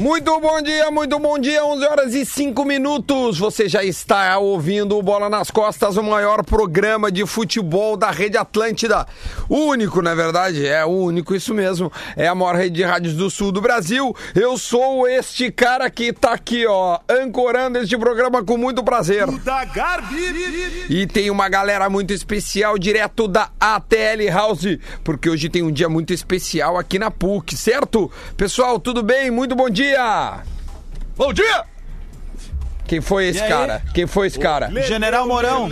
Muito bom dia, muito bom dia, 11 horas e 5 minutos. Você já está ouvindo o Bola nas Costas, o maior programa de futebol da Rede Atlântida. O único, na verdade, é o único, isso mesmo. É a maior rede de rádios do sul do Brasil. Eu sou este cara que tá aqui, ó, ancorando este programa com muito prazer. E tem uma galera muito especial direto da ATL House, porque hoje tem um dia muito especial aqui na PUC, certo? Pessoal, tudo bem? Muito bom dia. Bom dia! Quem foi esse cara? Quem foi esse cara? General Mourão.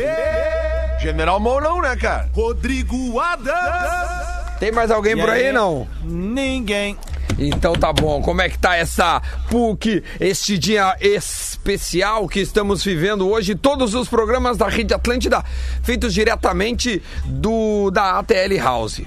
General Mourão, né, cara? Rodrigo Adams. Tem mais alguém E por aí, aí? não? Ninguém. Então tá bom. Como é que tá essa PUC, este dia especial que estamos vivendo hoje? Todos os programas da Rede Atlântida feitos diretamente do da ATL House.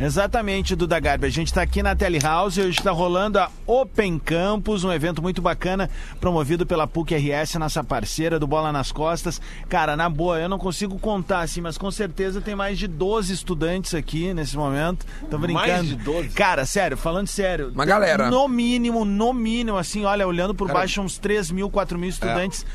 Exatamente, Duda Garbi. A gente está aqui na Telehouse e hoje está rolando a Open Campus, um evento muito bacana promovido pela PUC RS, nossa parceira do Bola nas Costas. Cara, na boa, eu não consigo contar assim, mas com certeza tem mais de 12 estudantes aqui nesse momento. Tô brincando. Mais de 12? Cara, sério, falando sério. Uma galera. No mínimo, no mínimo, assim, olha, olhando por Cara- baixo, uns 3 mil, 4 mil estudantes.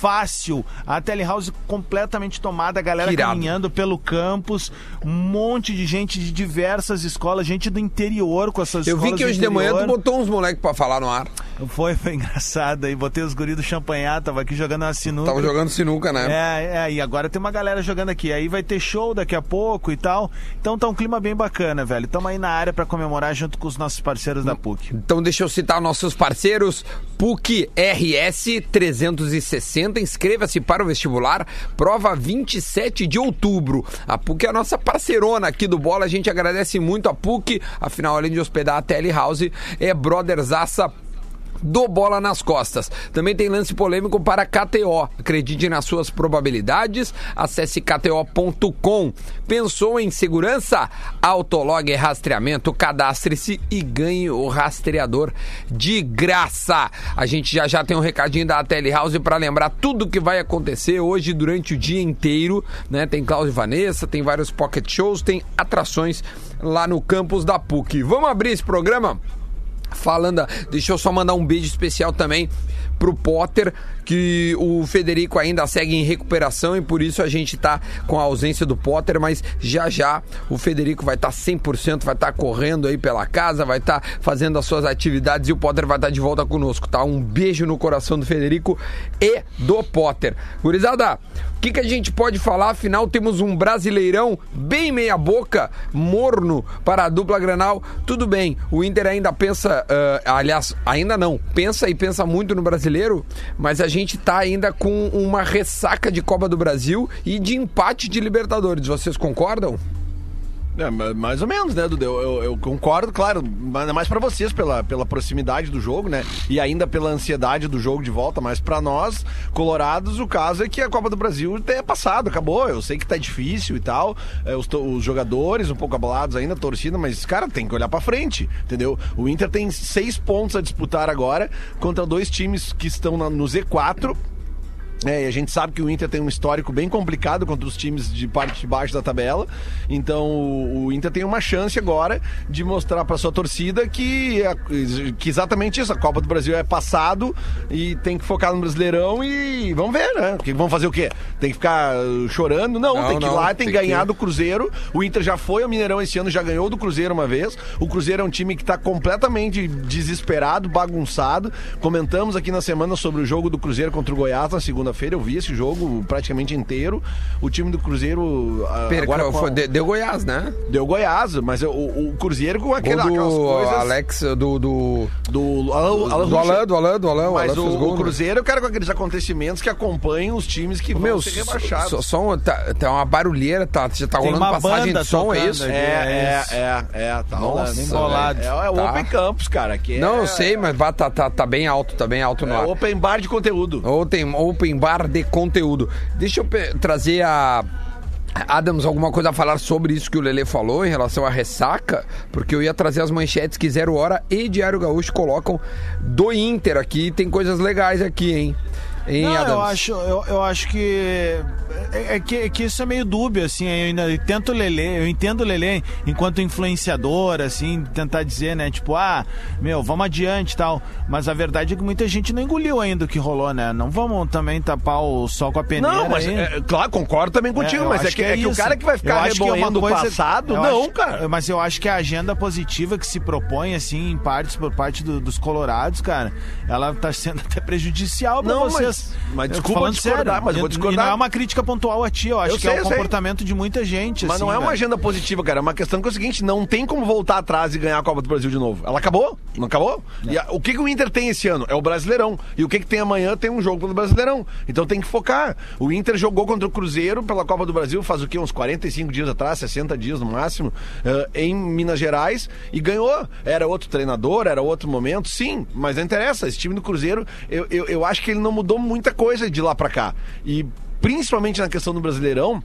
Fácil. A Telehouse completamente tomada, a galera Que irado. caminhando pelo campus, um monte de gente de diversas escolas, gente do interior com essas Eu vi escolas que do hoje de manhã tu botou uns moleques pra falar no ar. Foi, foi engraçado aí, botei os guris do champanhar, tava aqui jogando uma sinuca. Tava jogando sinuca, né? É, é, e agora tem uma galera jogando aqui. Aí vai ter show daqui a pouco e tal. Então tá um clima bem bacana, velho. Tamo aí na área pra comemorar junto com os nossos parceiros da PUC. Então deixa eu citar nossos parceiros, PUC RS 360, inscreva-se para o vestibular, prova 27 de outubro. A PUC é a nossa parceirona aqui do Bola, a gente agradece muito a PUC, afinal além de hospedar a Telehouse, é brotherzaça do Bola nas Costas. Também tem lance polêmico para KTO. Acredite nas suas probabilidades. Acesse kto.com. Pensou em segurança? Autolog é rastreamento. Cadastre-se e ganhe o rastreador de graça. A gente já já tem um recadinho da Telehouse para lembrar tudo que vai acontecer hoje durante o dia inteiro, né? Tem Cláudio e Vanessa, tem vários pocket shows, tem atrações lá no campus da PUC. Vamos abrir esse programa? Falando, deixa eu só mandar um beijo especial também pro Potter, que o Federico ainda segue em recuperação e por isso a gente tá com a ausência do Potter, mas já já o Federico vai estar tá 100%, vai estar tá correndo aí pela casa, vai estar fazendo as suas atividades e o Potter vai estar de volta conosco, tá? Um beijo no coração do Federico e do Potter. Gurizada, o que, que a gente pode falar? Afinal, temos um brasileirão bem meia-boca, morno para a dupla Granal. Tudo bem, o Inter ainda pensa, ah, aliás, ainda não, pensa e pensa muito no brasileiro, mas a gente tá ainda com uma ressaca de Copa do Brasil e de empate de Libertadores. Vocês concordam? É, ma- mais ou menos, né, Dudu? Eu, eu- eu concordo, claro, mais pra vocês pela, pela proximidade do jogo, né? E ainda pela ansiedade do jogo de volta, mas pra nós, colorados, o caso é que a Copa do Brasil é passado, acabou. Eu sei que tá difícil e tal, é, os, os jogadores um pouco abalados ainda, a torcida, mas, cara, tem que olhar pra frente, entendeu? O Inter tem seis pontos a disputar agora contra dois times que estão na- no Z4. É, e a gente sabe que o Inter tem um histórico bem complicado contra os times de parte de baixo da tabela. Então o, o Inter tem uma chance agora de mostrar para sua torcida que, é- que exatamente isso, a Copa do Brasil é passado e tem que focar no Brasileirão e vamos ver, né? Que vão fazer o quê? Tem que ficar uh, chorando? Não, Não, tem que ir não, lá, tem, tem que ganhar que- do Cruzeiro. O Inter já foi ao Mineirão esse ano, já ganhou do Cruzeiro uma vez. O Cruzeiro é um time que tá completamente desesperado, bagunçado. Comentamos aqui na semana sobre o jogo do Cruzeiro contra o Goiás na segunda-feira. Eu vi esse jogo praticamente inteiro. O time do Cruzeiro ah, Perca- agora foi- de- deu Goiás, né? deu Goiás, mas o, o Cruzeiro com aquela, aquelas do coisas Alex, do. do do Alan, Alan do. Alain, do Alain, do Alain. Mas Alain o, gol, o né? Cruzeiro, eu quero com aqueles acontecimentos que acompanham os times que vão Meu, ser rebaixados. só, só um- tá, tá uma barulheira, tá, já tá Tem rolando uma passagem banda de som, é isso? aqui. É, é, isso. é, é, tá Nossa, rolando. embolado. É, é o Tá. Open Campus, cara. Que é, Não, eu sei, mas vá, tá, tá, tá bem alto, tá bem alto no É ar. Open Bar de conteúdo. Ou tem open bar de conteúdo. Deixa eu trazer a. Adams, alguma coisa a falar sobre isso que o Lele falou em relação à ressaca? Porque eu ia trazer as manchetes que Zero Hora e Diário Gaúcho colocam do Inter aqui. Tem coisas legais aqui, hein? Hein, Não, Adams? eu acho, eu, eu acho que é, é que, é que isso é meio dúbio, assim. Eu ainda tento Lelê, eu entendo o Lelê enquanto influenciador, assim, tentar dizer, né? Tipo, ah, meu, vamos adiante e tal. Mas a verdade é que muita gente não engoliu ainda o que rolou, né? Não vamos também tapar o sol com a peneira. Não, mas é, claro, concordo também contigo, É, eu mas é que, é que o cara que vai ficar é remoendo o passado, não, acho- cara. Mas eu acho que a agenda positiva que se propõe, assim, em partes por parte do- dos colorados, cara, ela tá sendo até prejudicial pra Não, mas- vocês. mas Eu desculpa falando discordar, sério. mas eu vou discordar. E não é uma crítica pontual a ti, eu acho Eu que sei, é eu o sei. comportamento de muita gente, Mas assim, não é uma velho. agenda positiva, cara. É uma questão que é o seguinte: não tem como voltar atrás e ganhar a Copa do Brasil de novo. Ela acabou? Não acabou? E a- o que, que o Inter tem esse ano? É o Brasileirão. E o que, que tem amanhã? Tem um jogo pelo Brasileirão. Então tem que focar. O Inter jogou contra o Cruzeiro pela Copa do Brasil faz o quê? Uns 45 dias atrás, 60 dias no máximo, eh, em Minas Gerais e ganhou. Era outro treinador, era outro momento, sim, mas não interessa. Esse time do Cruzeiro, eu, eu, eu acho que ele não mudou muita coisa de lá pra cá. E principalmente na questão do Brasileirão,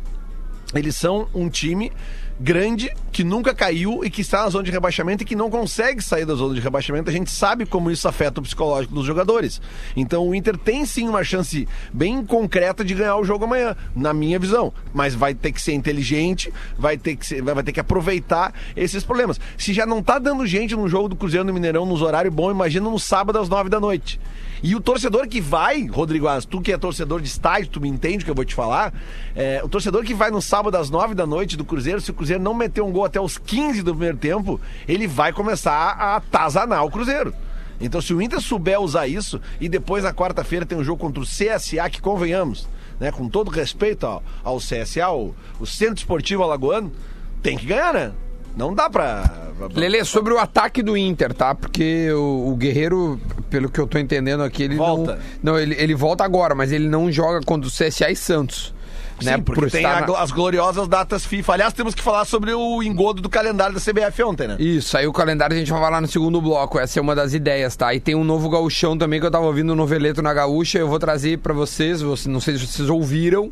eles são um time grande que nunca caiu e que está na zona de rebaixamento e que não consegue sair da zona de rebaixamento. A gente sabe como isso afeta o psicológico dos jogadores. Então o Inter tem sim uma chance bem concreta de ganhar o jogo amanhã, na minha visão. Mas vai ter que ser inteligente, vai ter que, ser- vai ter que aproveitar esses problemas. Se já não tá dando gente no jogo do Cruzeiro no Mineirão nos horários bons, imagina no sábado às nove da noite. E o torcedor que vai, Rodrigo As, tu que é torcedor de estádio, tu me entende o que eu vou te falar. é, o torcedor que vai no sábado às nove da noite do Cruzeiro, se o Cruzeiro não meter um gol até os 15 do primeiro tempo, ele vai começar a atazanar o Cruzeiro. Então, se o Inter souber usar isso, e depois na quarta-feira tem um jogo contra o CSA, que convenhamos, né, com todo respeito ao, ao CSA, o, o Centro Esportivo Alagoano, tem que ganhar, né? Não dá pra. Lele, sobre o ataque do Inter, tá? Porque o, o Guerreiro, pelo que eu tô entendendo aqui, ele Volta. não. Não, ele, ele volta agora, mas ele não joga contra o CSA e Santos. Sim, né? porque Por tem a na- as gloriosas datas FIFA. Aliás, temos que falar sobre o engodo do calendário da CBF ontem, né? Isso, aí o calendário a gente vai falar no segundo bloco. Essa é uma das ideias, tá? E tem um novo gauchão também que eu tava ouvindo no Noveleto na Gaúcha. Eu vou trazer pra vocês, você- não sei se vocês ouviram.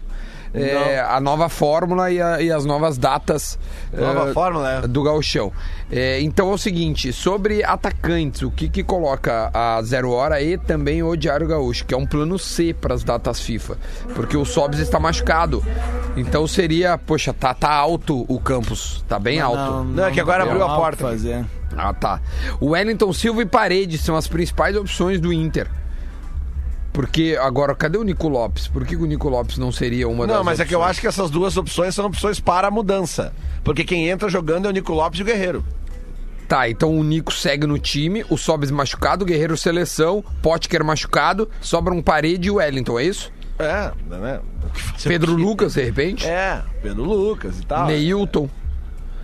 É, a nova fórmula e, a- e as novas datas Nova é, fórmula, é. do gauchão. É, então é o seguinte, sobre atacantes, o que que coloca a Zero Hora e também o Diário Gaúcho, que é um plano C para as datas FIFA, porque o Sobs está machucado. Então seria, poxa, tá, tá alto o campus, tá bem alto. Não, é que agora abriu a porta. Fazer. Ah, tá. O Wellington Silva e Paredes são as principais opções do Inter. Porque, agora, cadê o Nico Lopes? Por que o Nico Lopes não seria uma das Não, mas é que eu opções? acho que essas duas opções são opções para a mudança. Porque quem entra jogando é o Nico Lopes e o Guerreiro. Tá, então o Nico segue no time, o Sobes machucado, o Guerreiro seleção, Potker machucado, sobra um Parede e o Wellington, é isso? É, né? Pedro? Lucas, de repente? É, Pedro Lucas e tal. Neilton.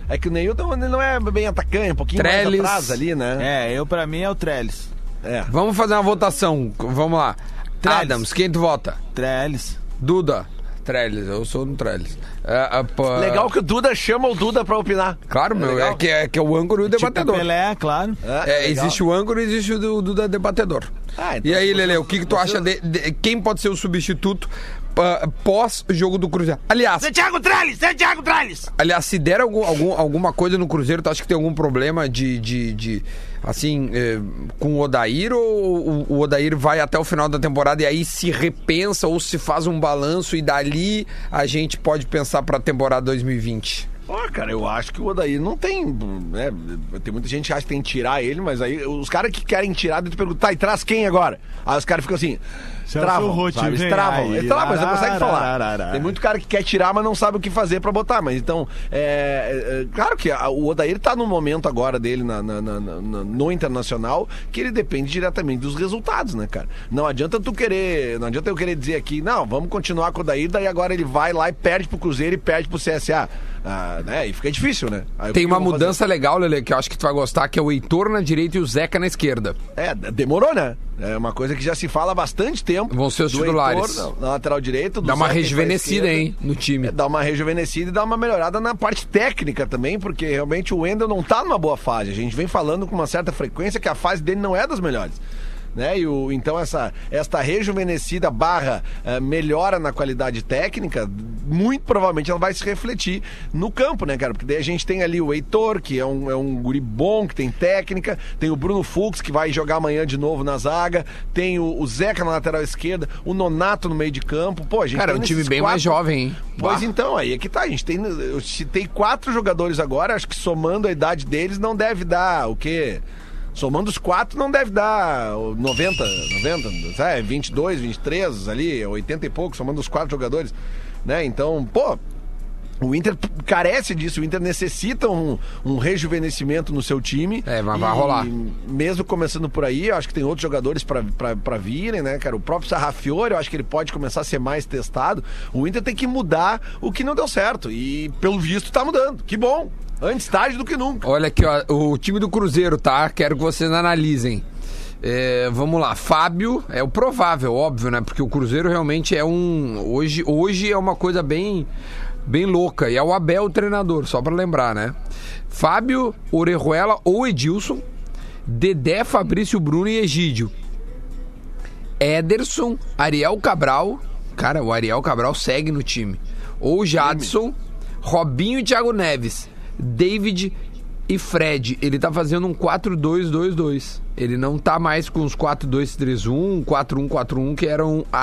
É que o Neilton não é bem atacante, um pouquinho Trellis. mais atrás ali, né? É, eu pra mim é o Trellis. É. Vamos fazer uma votação, vamos lá. Trellis. Adams, quem tu vota? Trellis. Duda. Trellis, eu sou no Trellis. É, é, Legal que o Duda chama o Duda pra opinar. Claro, meu, legal? é que, é que é o âncora e o Tipo debatedor. Pelé, claro. É, legal. existe o âncora e existe o do, do da debatedor. Ah, então e aí, Lele, o que, que tu acha de, de- quem pode ser o substituto ah, pós-jogo do Cruzeiro? Aliás, Santiago Trellis! Santiago Trellis! aliás, se der algum, algum- alguma coisa no Cruzeiro, tu acha que tem algum problema de, de, de, assim, eh, com o Odair ou o, o Odair vai até o final da temporada e aí se repensa ou se faz um balanço e dali a gente pode pensar pra temporada 2020? Ó, cara, eu acho que o Odair não tem. Né, tem muita gente que acha que tem que tirar ele, mas aí os caras que querem tirar, tu pergunta, tá, e traz quem agora? Aí os caras ficam assim. Celso Travam, sabe? Eles vem travam. aí. Eles travam, mas não conseguem falar. Tem muito cara que quer tirar, mas não sabe o que fazer pra botar. Mas então, é, é, claro que a- o Odair tá no momento agora dele na- na- na- na- na- no internacional que ele depende diretamente dos resultados, né, cara? Não adianta tu querer, não adianta eu querer dizer aqui, não, vamos continuar com o Odair, daí agora ele vai lá e perde pro Cruzeiro e perde pro CSA. Ah, né? E fica difícil, né? Aí Tem uma vou fazer? mudança legal, Lele, que eu acho que tu vai gostar, que é o Heitor na direita e o Zeca na esquerda. É, demorou, né? É uma coisa que já se fala há bastante tempo. Vão ser os titulares. Heitor, na, na lateral direita. do Dá uma rejuvenescida, hein, no time. É, dá uma rejuvenescida e dá uma melhorada na parte técnica também, porque realmente o Wendel não tá numa boa fase. A gente vem falando com uma certa frequência que a fase dele não é das melhores. Né? E o, então essa esta rejuvenescida barra eh, melhora na qualidade técnica, muito provavelmente ela vai se refletir no campo, né, cara? Porque daí a gente tem ali o Heitor, que é um, é um guri bom, que tem técnica, tem o Bruno Fux, que vai jogar amanhã de novo na zaga, tem o, o Zeca na lateral esquerda, o Nonato no meio de campo. Pô, a gente Cara, um time bem mais jovem, hein? Pois Bah. então, aí é que tá. A gente tem. Eu citei quatro jogadores agora, acho que somando a idade deles não deve dar o quê? Somando os quatro não deve dar 90, 90, é, 22, 23 ali, 80 e pouco, somando os quatro jogadores, né? Então, pô, o Inter carece disso, o Inter necessita um, um rejuvenescimento no seu time. É, mas vai rolar. Mesmo começando por aí, eu acho que tem outros jogadores pra virem, né, cara? O próprio Sarrafiore, eu acho que ele pode começar a ser mais testado. O Inter tem que mudar o que não deu certo. E, pelo visto, tá mudando. Que bom! Antes tarde do que nunca. Olha aqui, ó, o time do Cruzeiro, tá? Quero que vocês analisem. É, vamos lá, Fábio é o provável, óbvio, né? Porque o Cruzeiro realmente é um. Hoje, hoje é uma coisa bem, bem louca. E é o Abel o treinador, só pra lembrar, né? Fábio, Orejuela ou Edilson, Dedé, Fabrício Bruno e Egídio. Ederson, Ariel Cabral. Cara, o Ariel Cabral segue no time. Ou Jadson, Robinho e Thiago Neves. David e Fred. Ele tá fazendo um 4-2-2-2. Ele não tá mais com os 4-2-3-1, 4-1-4-1, que eram a-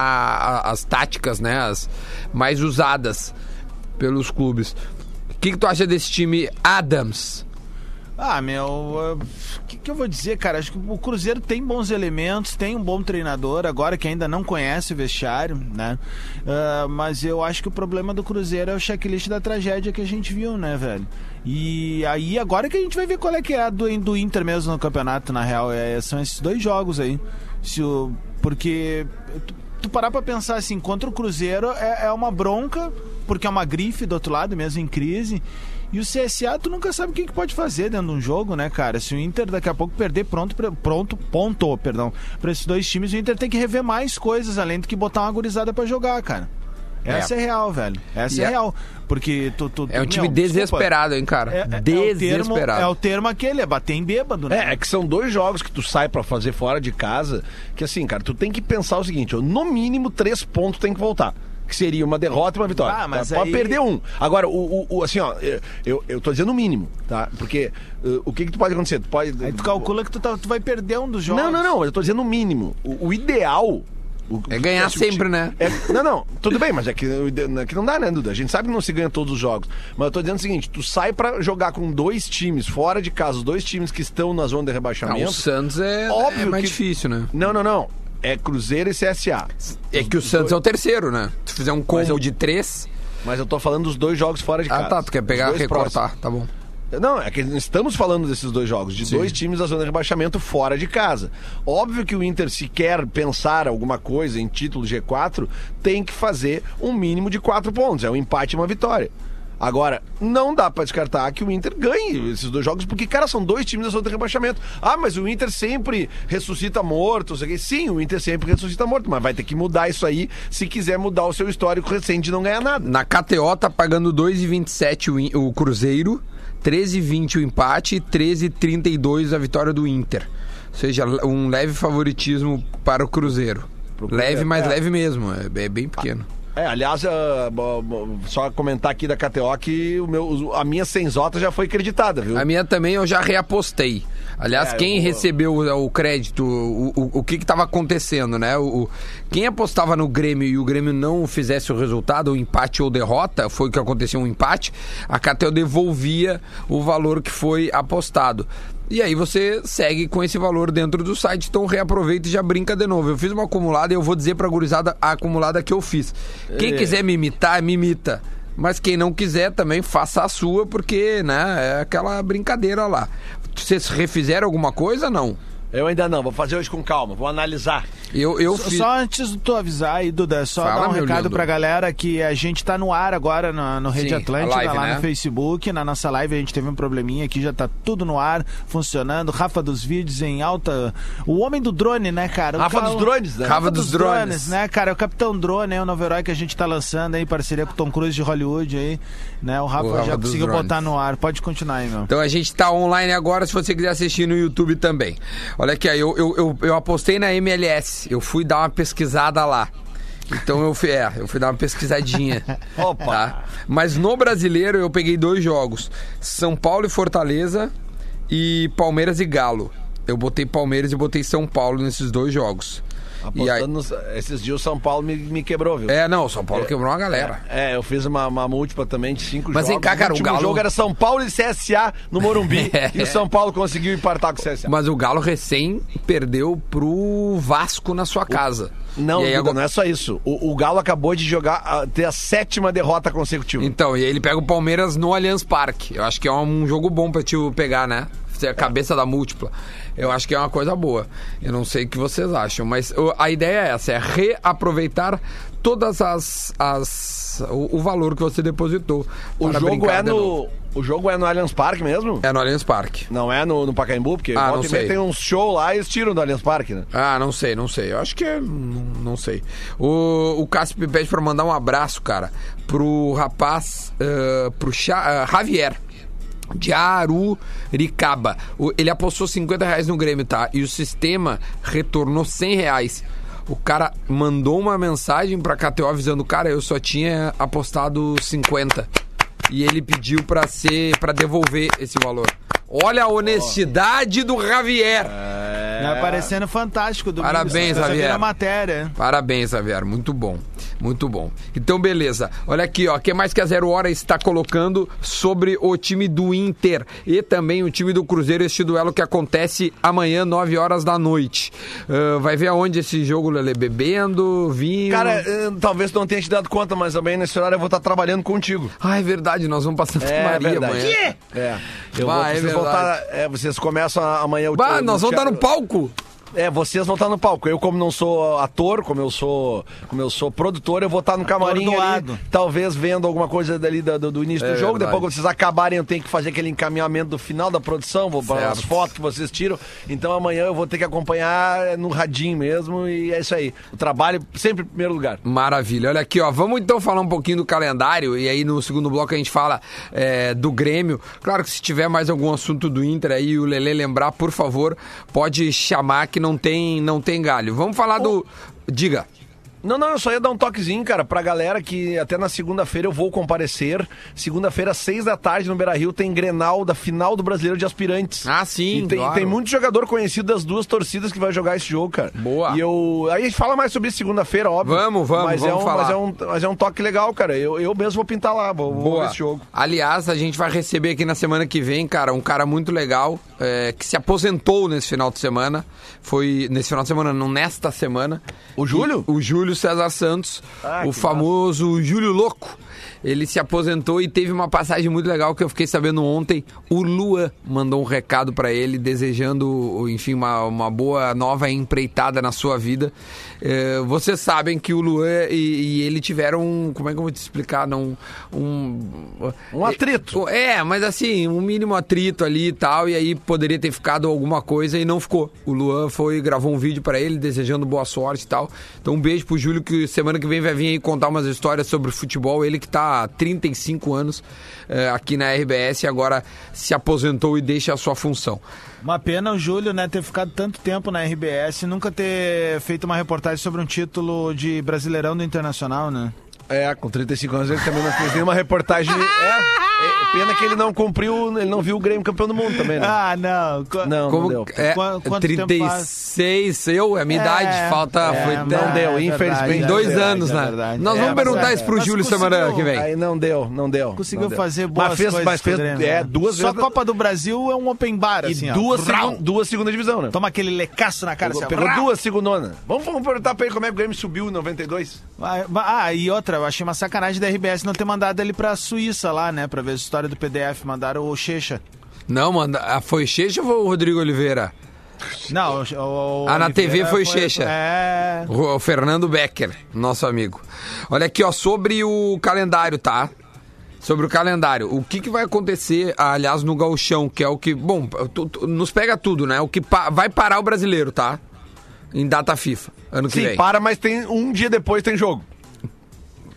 a- as táticas, né? As mais usadas pelos clubes. O que, que tu acha desse time Adams? Ah, meu, o que, que eu vou dizer, cara? Acho que o Cruzeiro tem bons elementos, tem um bom treinador, agora que ainda não conhece o vestiário, né? Ah, mas eu acho que o problema do Cruzeiro é o checklist da tragédia que a gente viu, né, velho? E aí, agora que a gente vai ver qual é que é a do, do Inter mesmo no campeonato, na real. É, são esses dois jogos aí. Se o, porque tu, tu parar pra pensar assim, contra o Cruzeiro é, é uma bronca, porque é uma grife do outro lado, mesmo em crise. E o CSA, tu nunca sabe o que, que pode fazer dentro de um jogo, né, cara? Se o Inter daqui a pouco perder pronto, pronto, ponto, perdão, pra esses dois times, o Inter tem que rever mais coisas, além do que botar uma gurizada pra jogar, cara. Essa é, real, velho. Essa E é é- real. Porque tu. tu É um meu, time desculpa, desesperado, hein, cara? É, é- é o termo, desesperado. é o termo aquele, é bater em bêbado, né? É, é que são dois jogos que tu sai pra fazer fora de casa, que assim, cara, tu tem que pensar o seguinte, ó, no mínimo três pontos tem que voltar. Que seria uma derrota e uma vitória. Ah, mas tá? Pode aí- perder um. Agora, o, o- o- assim, ó, eu, eu tô dizendo o mínimo, tá? Porque uh, o que que tu pode acontecer? Tu pode... Aí tu calcula que tu, tá- tu vai perder um dos jogos. Não, não, não, eu tô dizendo o mínimo. O, o ideal... o- É ganhar se o ti- sempre, né? é- não, não, tudo bem, mas é que, é que não dá, né, Duda? A gente sabe que não se ganha todos os jogos. Mas eu tô dizendo o seguinte: tu sai pra jogar com dois times fora de casa, os dois times que estão na zona de Ah, rebaixamento. o Santos é, Óbvio é mais que- difícil, né? Não, não, não. É Cruzeiro e CSA. É que o Santos é o terceiro, né? Se fizer um combo eu- de três. Mas eu tô falando dos dois jogos fora de casa. Ah, tá. Tu quer pegar dois recortar. Tá bom. Não, é que estamos falando desses dois jogos, de dois times da zona de rebaixamento fora de casa. Óbvio que o Inter, se quer pensar alguma coisa em título G4, tem que fazer um mínimo de quatro pontos. É um empate e uma vitória. Agora, não dá pra descartar que o Inter ganhe esses dois jogos, porque, cara, são dois times da zona de rebaixamento. Ah, mas o Inter sempre ressuscita morto, sei. Sim, o Inter sempre ressuscita morto, mas vai ter que mudar isso aí se quiser mudar o seu histórico recente de não ganhar nada. Na KTO tá pagando 2,27 o, In- o Cruzeiro, 13,20 o empate e 13,32 a vitória do Inter. Ou seja, um leve favoritismo para o Cruzeiro. Pro leve, Cruzeiro, mas é. leve mesmo. É, é bem pequeno. É, aliás, ah, só comentar aqui da KTO que o meu, a minha senzota já foi creditada, viu? A minha também eu já reapostei. Aliás, É, eu quem vou- recebeu o, crédito, o, o, o que estava acontecendo, né? O- quem apostava no Grêmio e o Grêmio não fizesse o resultado, ou empate ou derrota, foi o que aconteceu, um empate, a KTO devolvia o valor que foi apostado. E aí você segue com esse valor dentro do site, então reaproveita e já brinca de novo. Eu fiz uma acumulada e eu vou dizer pra gurizada a acumulada que eu fiz. Quem É. quiser me imitar, me imita. Mas quem não quiser também faça a sua, porque, né, é aquela brincadeira lá. Vocês refizeram alguma coisa? Não. Eu ainda não, vou fazer hoje com calma, vou analisar. Eu, eu Só- fiz. Só antes de tu avisar aí, Duda, só Fala, dar um recado lindo. pra galera que a gente tá no ar agora no, no Rede Sim, Atlântica, live, lá né? no Facebook. Na nossa live a gente teve um probleminha aqui, já tá tudo no ar, funcionando. Rafa dos Vídeos em alta. O homem do drone, né, cara? O Rafa ca- dos drones, né? Rafa, Rafa dos, dos drones. drones. né, cara? O Capitão Drone é o novo herói que a gente tá lançando aí, parceria com o Tom Cruise de Hollywood aí, né? O Rafa, O Rafa já conseguiu drones. botar no ar. Pode continuar aí, meu. Então a gente tá online agora, se você quiser assistir no YouTube também. Olha aqui, eu, eu, eu, eu apostei na MLS. Eu fui dar uma pesquisada lá. Então eu fui, é, eu fui dar uma pesquisadinha. Opa. tá? Mas no brasileiro eu peguei dois jogos: São Paulo e Fortaleza e Palmeiras e Galo. Eu botei Palmeiras e botei São Paulo nesses dois jogos. E aí, Apostando nos- esses dias o São Paulo me, me quebrou, viu? é, não, o São Paulo quebrou uma galera. É, eu fiz uma, uma múltipla também de cinco Mas vem jogos. cá, cara, o último Galo- jogo era São Paulo e CSA no Morumbi. É. E o São Paulo conseguiu empatar com o CSA. Mas o Galo recém perdeu pro Vasco na sua casa. Não, E aí agora- não é só isso. O, o Galo acabou de jogar, a- ter a sétima derrota consecutiva. Então, e ele pega o Palmeiras no Allianz Parque. Eu acho que é um jogo bom pra te pegar, né? A cabeça da múltipla. Eu acho que é uma coisa boa. Eu não sei o que vocês acham, mas a ideia é essa: é reaproveitar todas as. as o, o valor que você depositou. O jogo, é no, o jogo é no Allianz Parque mesmo? É no Allianz Parque. Não é no, no Pacaembu? Porque Ah, não sei. tem uns show lá e eles tiram do Allianz Parque, né? Ah, não sei, não sei. Eu acho que é. Não, não sei. O, o Cássio me pede pra mandar um abraço, cara, pro rapaz, eh, pro Cha- ah, Javier. De Aruricaba. Ele apostou 50 reais no Grêmio, tá? E o sistema retornou 100 reais. O cara mandou uma mensagem pra KTO avisando, cara, eu só tinha apostado 50. E ele pediu pra ser para devolver esse valor. Olha a honestidade do Javier. Tá parecendo fantástico do Parabéns, Javier. matéria. Parabéns, Xavier. Muito bom. Muito bom. Então, beleza. Olha aqui, ó. O que mais que a Zero Hora está colocando sobre o time do Inter e também o time do Cruzeiro, este duelo que acontece amanhã, 9 horas da noite. Ah, vai ver aonde esse jogo, Lele? Bebendo, vinho. Cara, eh, talvez não tenha te dado conta, mas também nesse horário eu vou estar trabalhando contigo. Ah, é verdade, nós vamos pra Santa Maria verdade. amanhã. É. Eu Bah, vou, é vocês, estar- é, vocês começam amanhã o Bah, o- nós vamos estar no palco. É, vocês vão estar no palco. Eu, como não sou ator, como eu sou, como eu sou produtor, eu vou estar no camarim ali, talvez vendo alguma coisa dali do, do- início É do jogo. verdade. Depois, quando vocês acabarem, eu tenho que fazer aquele encaminhamento do final da produção, vou para as fotos que vocês tiram. Então amanhã eu vou ter que acompanhar no radinho mesmo e é isso aí. O trabalho sempre em primeiro lugar. Maravilha. Olha aqui, ó. Vamos então falar um pouquinho do calendário e aí no segundo bloco a gente fala é, do Grêmio. Claro que se tiver mais algum assunto do Inter aí e o Lelê lembrar, por favor, pode chamar que não tem, não tem galho. Vamos falar do. Diga. Não, não, eu só ia dar um toquezinho, cara, pra galera que até na segunda-feira eu vou comparecer. Segunda-feira, seis da tarde, no Beira Rio, tem Grenal da final do Brasileiro de Aspirantes. Ah, sim, E tem, claro. tem muito jogador conhecido das duas torcidas que vai jogar esse jogo, cara. Boa. E eu. Aí a gente fala mais sobre isso segunda-feira, óbvio. Vamos, vamos, mas é vamos um, falar. Mas é, um, mas é um toque legal, cara. Eu, eu mesmo vou pintar lá, vou, vou ver esse jogo. Aliás, a gente vai receber aqui na semana que vem, cara, um cara muito legal é, que se aposentou nesse final de semana. Foi nesse final de semana, não nesta semana. O Júlio? E- o Júlio César Santos, Ah, o famoso Júlio Louco. Ele se aposentou e teve uma passagem muito legal que eu fiquei sabendo ontem. O Luan mandou um recado pra ele, desejando, enfim, uma, uma boa nova empreitada na sua vida. É, vocês sabem que o Luan e, e ele tiveram, um- como é que eu vou te explicar? Não, um, Um atrito. é, mas assim, um mínimo atrito ali e tal, e aí poderia ter ficado alguma coisa e não ficou. O Luan foi, gravou um vídeo pra ele, desejando boa sorte e tal. Então um beijo pro Júlio, que semana que vem vai vir aí contar umas histórias sobre futebol. Ele que tá há 35 anos eh, aqui na RBS e agora se aposentou e deixa a sua função. Uma pena o Júlio, né, ter ficado tanto tempo na RBS e nunca ter feito uma reportagem sobre um título de Brasileirão do Internacional, né? É, com 35 anos ele também não fez nenhuma reportagem. É, é pena que ele não cumpriu, ele não viu o Grêmio campeão do mundo também, né? Ah, não. Co- Não, não Como deu. é, Qu- quanto tempo 36, eu, é a minha É, idade, falta. é, foi não não deu, infelizmente. é dois verdade, anos, é né? verdade. Nós É, vamos perguntar é. isso pro Júlio semana que vem. Aí não deu, não deu. Conseguiu não deu. fazer boas mas fez, coisas mas fez, Grêmio, é, né? duas Só a vezes. Copa do Brasil é um open bar, E assim, ó. duas, segun- duas segunda divisão, né? Toma aquele lecaço na cara, Pegou, assim, pegou duas segundonas. Vamos, vamos perguntar pra ele como é que o Grêmio subiu em 92? Ah, e outra, eu achei uma sacanagem da RBS não ter mandado ele pra Suíça lá, né? Pra ver a história do PDF. Mandaram o Checha. Não, mano, ah, foi Checha ou foi o Rodrigo Oliveira? Não, o, o Ah, na TV Oliveira foi Checha. É. O Fernando Becker, nosso amigo. Olha aqui, ó, sobre o calendário, tá? Sobre o calendário. O que, que vai acontecer, aliás, no gauchão, que é o que... Bom, tu- tu- nos pega tudo, né? O que pa- vai parar o brasileiro, tá? Em data FIFA, ano que Sim, vem. para, mas tem um dia depois tem jogo.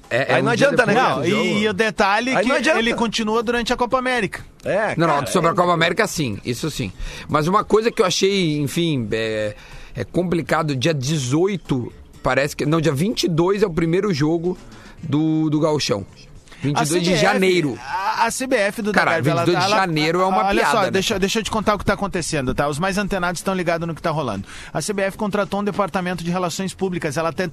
É, é Aí um não dia adianta, né, depois? Não, do jogo. e, e o detalhe é Aí que adianta. ele continua durante a Copa América. É, Não, cara, não, sobre a Copa América, sim. Isso sim. Mas uma coisa que eu achei, enfim, é, é complicado. Dia 18, parece que... Não, dia 22 é o primeiro jogo do, do Gauchão. 22 de CBF janeiro. A, a CBF do Cara, Dagarbi, 22 de janeiro é uma olha piada, só, né? deixa, deixa eu te contar o que está acontecendo, tá? Os mais antenados estão ligados no que está rolando. A CBF contratou um departamento de relações públicas. Ela está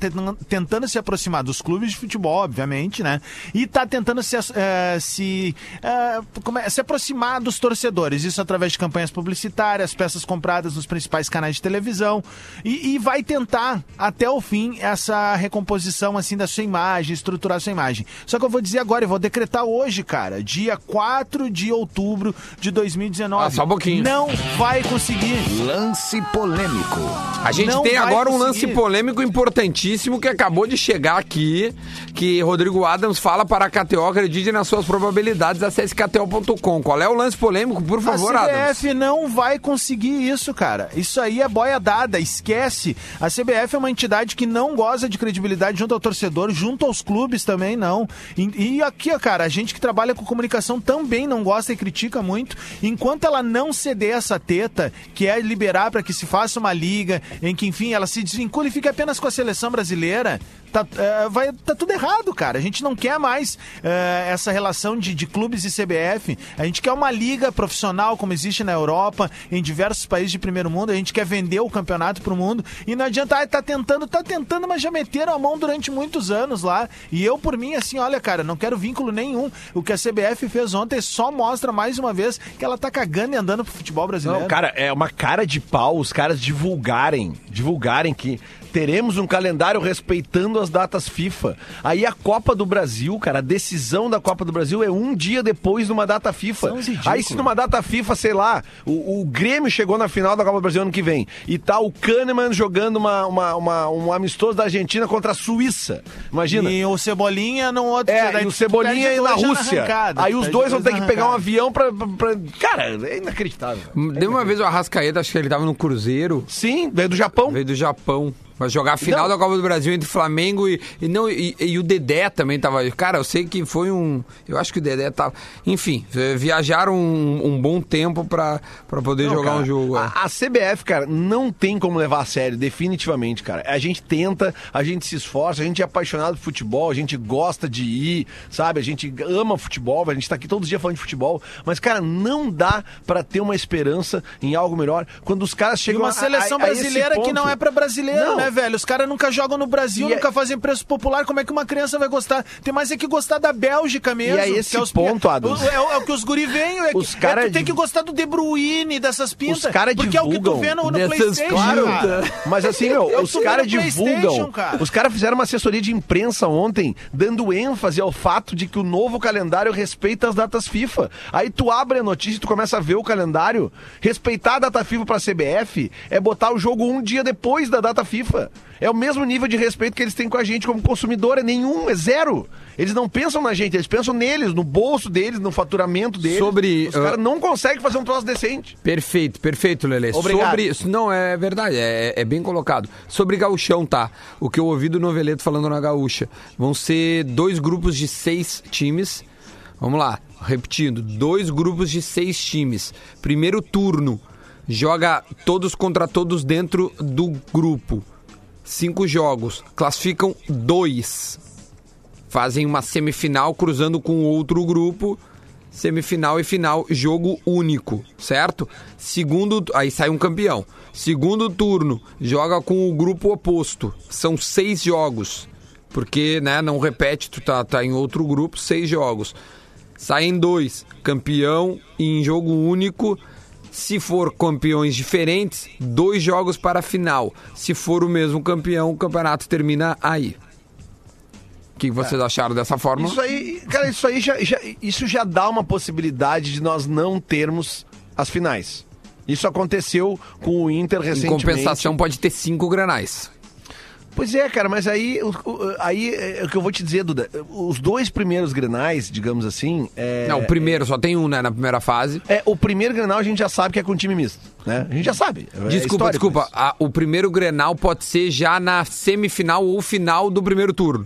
tentando se aproximar dos clubes de futebol, obviamente, né? E está tentando se, eh, se, como é? se aproximar dos torcedores. Isso através de campanhas publicitárias, peças compradas nos principais canais de televisão. E, e vai tentar, até o fim, essa recomposição assim da sua imagem, estruturar a sua imagem. Só que eu vou dizer agora, eu vou decretar hoje, cara, dia 4 de outubro de 2019. Ah, só um pouquinho. Não vai conseguir. Lance polêmico. A gente Não tem agora um conseguir. lance polêmico importantíssimo que acabou de chegar aqui, que Rodrigo Adams fala para a KTO, acredite nas suas probabilidades, acesse kto.com. Qual é o lance polêmico, por favor, a Adams? CBF não vai conseguir isso, cara. Isso aí é boia dada, esquece. A CBF é uma entidade que não goza de credibilidade junto ao torcedor, junto aos clubes também não. E, e aqui, ó, cara, a gente que trabalha com comunicação também não gosta e critica muito. Enquanto ela não ceder essa teta, que é liberar para que se faça uma liga, em que, enfim, ela se desvincule e fique apenas com a seleção brasileira, tá, é, vai, tá tudo errado, cara. A gente não quer mais é, essa relação de, de clubes e CBF. A gente quer uma liga profissional, como existe na Europa, em diversos países de primeiro mundo. A gente quer vender o campeonato pro mundo. E não adianta, ah, tá tentando, tá tentando, mas já meteram a mão durante muitos anos lá. E eu, por mim, assim, olha, cara, não quero vínculo nenhum. O que a CBF fez ontem só mostra mais uma vez que ela tá cagando e andando pro futebol brasileiro. Não, cara, é uma cara de pau os caras divulgarem, divulgarem que teremos um calendário respeitando as datas FIFA. Aí a Copa do Brasil, cara, a decisão da Copa do Brasil é um dia depois de uma data FIFA. Ridículos. Aí se numa data FIFA, sei lá, o, o Grêmio chegou na final da Copa do Brasil ano que vem e tá o Kahneman jogando uma, uma, uma- um amistoso da Argentina contra a Suíça. Imagina. E o Cebolinha no outro É, daí e o Cebolinha perde na Rússia. arrancada, Aí os dois vão ter na que pegar um avião pra, pra- Cara, é inacreditável. Deu uma vez o Arrascaeta, acho que ele tava no Cruzeiro, Sim, veio do Japão. veio do Japão. Vai jogar a final Não. da Copa do Brasil entre Flamengo e. E, não, e, e o Dedé também tava. Cara, eu sei que foi um. Eu acho que o Dedé tava. Enfim, eh, viajaram um, um bom tempo pra, pra poder Não, jogar cara, um jogo. é. A, a CBF, cara, não tem como levar a sério, definitivamente, cara. A gente tenta, a gente se esforça, a gente é apaixonado por futebol, a gente gosta de ir, sabe? A gente ama futebol, a gente tá aqui todos os dias falando de futebol. Mas, cara, não dá pra ter uma esperança em algo melhor quando os caras E chegam uma a- seleção a- a brasileira que ponto. não é pra brasileiro, Não. né, velho? Os caras nunca jogam no Brasil, E é- nunca fazem preço popular. Como é que uma criança vai gostar? Tem mais é que gostar da Bélgica mesmo. E é que esse os- ponto, Adams. É, o- é o que os guri veem. É, Os que- cara é, tu tem de- que gostar do De Bruyne, dessas pintas. Os cara Porque é o que tu divulgam vê no, no Playstation, Claro. cara. Mas assim, meu, Eu os caras divulgam. cara. Os caras fizeram uma assessoria de imprensa ontem, dando ênfase ao fato de que o novo calendário respeita as datas FIFA. Aí tu abre a notícia e tu começa a ver o calendário. Respeitar a data FIFA pra CBF é botar o jogo um dia depois da data FIFA. É o mesmo nível de respeito que eles têm com a gente como consumidor, é nenhum, é zero. Eles não pensam na gente, eles pensam neles, no bolso deles, no faturamento deles. Sobre, Os uh, caras não conseguem fazer um troço decente. Perfeito, perfeito, Lele. Obrigado. Sobre. Não, é verdade, é, é bem colocado. Sobre gauchão, tá? O que eu ouvi do Noveleto falando na gaúcha. Vão ser dois grupos de seis times. Vamos lá, repetindo: dois grupos de seis times. Primeiro turno, joga todos contra todos dentro do grupo. Cinco jogos, classificam dois. Fazem uma semifinal cruzando com outro grupo semifinal e final, jogo único, certo? Segundo, aí sai um campeão. Segundo turno, joga com o grupo oposto. São seis jogos. Porque, né, não repete, tu tá, tá em outro grupo, seis jogos. Saem dois, campeão em jogo único. Se for campeões diferentes, dois jogos para a final. Se for o mesmo campeão, o campeonato termina aí. O que vocês acharam dessa forma? Isso aí, cara, isso aí já, já- isso já dá uma possibilidade de nós não termos as finais. Isso aconteceu com o Inter Em recentemente. compensação, pode ter cinco granais. Pois é, cara, mas aí, o- o- aí é o que eu vou te dizer, Duda. Os dois primeiros grenais, digamos assim. É, Não, o primeiro, só tem um, né, na primeira fase. é, o primeiro grenal a gente já sabe que é com time misto, né? A gente já sabe. é Desculpa, desculpa. a- o primeiro Grenal pode ser já na semifinal ou final do primeiro turno.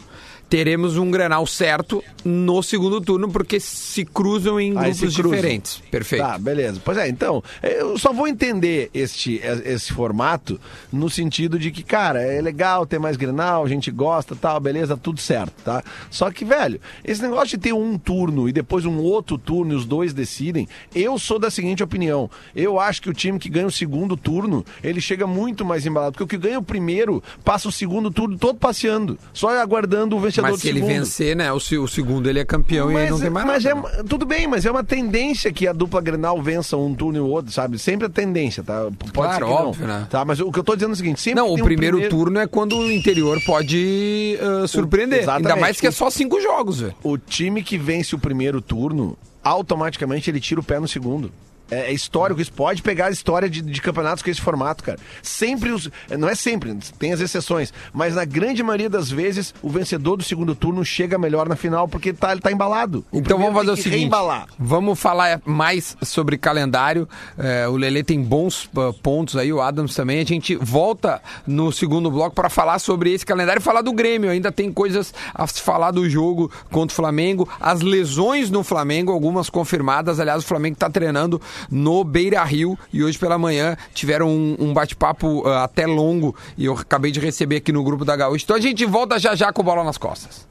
Teremos um Grenal certo no segundo turno, porque se cruzam em grupos cruzam. diferentes. Perfeito. Tá, beleza. Pois é, então, eu só vou entender este, esse formato no sentido de que, cara, é legal ter mais Grenal, a gente gosta, tal, beleza, tudo certo, tá? Só que, velho, esse negócio de ter um turno e depois um outro turno e os dois decidem, eu sou da seguinte opinião. Eu acho que o time que ganha o segundo turno, ele chega muito mais embalado, porque o que ganha o primeiro passa o segundo turno todo passeando, só aguardando o vencedor Mas do se ele vencer, né? O, se- o segundo ele é campeão e aí não tem mais mas nada. é, tudo bem, mas é uma tendência que a dupla Grenal vença um turno e o outro, sabe? Sempre a tendência, tá? Pode Claro, ser que não, óbvio, né? Tá, mas o que eu tô dizendo é o seguinte, sempre Não, tem o um primeiro, turno é quando o interior pode ah, surpreender. exatamente. Ainda mais que é só cinco jogos, velho. O time que vence o primeiro turno, automaticamente ele tira o pé no segundo. É, é histórico, isso pode pegar a história de, de campeonatos com esse formato, cara. Sempre os. Não é sempre, tem as exceções, mas na grande maioria das vezes, o vencedor do segundo turno chega melhor na final porque tá, ele tá embalado. O Então vamos fazer o seguinte: reembalar. vamos falar mais sobre calendário. É, o Lele tem bons pontos aí, o Adams também. A gente volta no segundo bloco para falar sobre esse calendário e falar do Grêmio. Ainda tem coisas a se falar do jogo contra o Flamengo, as lesões no Flamengo, algumas confirmadas. Aliás, o Flamengo está treinando no Beira Rio e hoje pela manhã tiveram um, um bate-papo ah, até longo e eu acabei de receber aqui no grupo da Gaúcha. Então a gente volta já já com bola nas costas.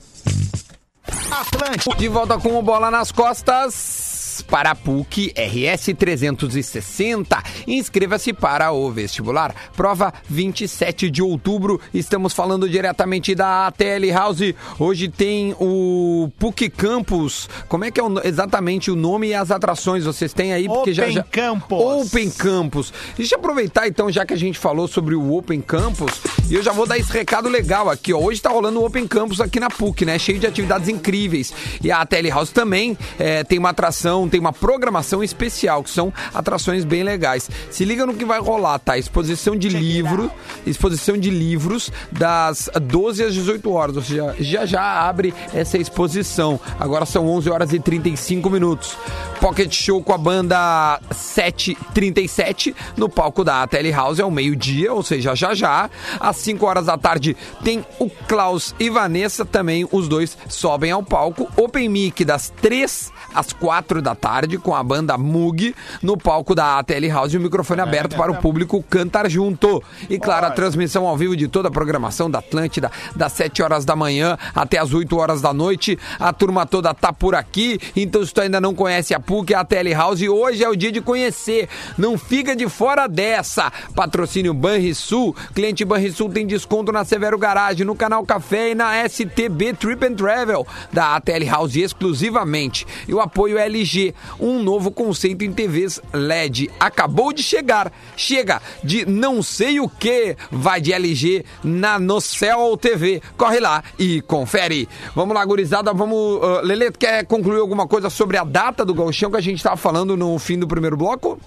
De volta com o Bola nas Costas. Para a PUC RS 360. Inscreva-se para o vestibular. Prova 27 de outubro. Estamos falando diretamente da ATL House. Hoje tem o PUC Campus. Como é que é o- exatamente o nome e as atrações? Vocês têm aí? Porque já, Open já... Campus. Open Campus. Deixa eu aproveitar então, já que a gente falou sobre o Open Campus, e eu já vou dar esse recado legal aqui, ó. Hoje tá rolando o Open Campus aqui na PUC, né? Cheio de atividades incríveis. E a Tele House também eh, tem uma atração, tem uma programação especial, que são atrações bem legais. Se liga no que vai rolar, tá? Exposição de livro, exposição de livros das 12 às 18 horas, ou seja, já já abre essa exposição. Agora são 11 horas e 35 minutos. Pocket Show com a banda 737 no palco da Tele House ao meio-dia, ou seja, já já. Às 5 horas da tarde tem o Klaus e Vanessa também, os dois sobem ao palco. Open Mic das 3 às 4 da tarde com a banda Mug no palco da ATL House e o microfone aberto para o público cantar junto. E claro, a transmissão ao vivo de toda a programação da Atlântida, das 7 horas da manhã até as 8 horas da noite. A turma toda tá por aqui, então se tu ainda não conhece a PUC, a ATL House, hoje é o dia de conhecer. Não fica de fora dessa. Patrocínio Banrisul. Cliente Banrisul tem desconto na Severo Garage, no Canal Café e na STB Trip and Travel da ATL House exclusivamente. E o apoio LG, um novo conceito em TVs LED. Acabou de chegar. Chega de não sei o que. Vai de LG na Nocel TV. Corre lá e confere. Vamos lá, gurizada. Vamos. Uh, quer concluir alguma coisa sobre a data do Gauchão que a gente estava falando no fim do primeiro bloco?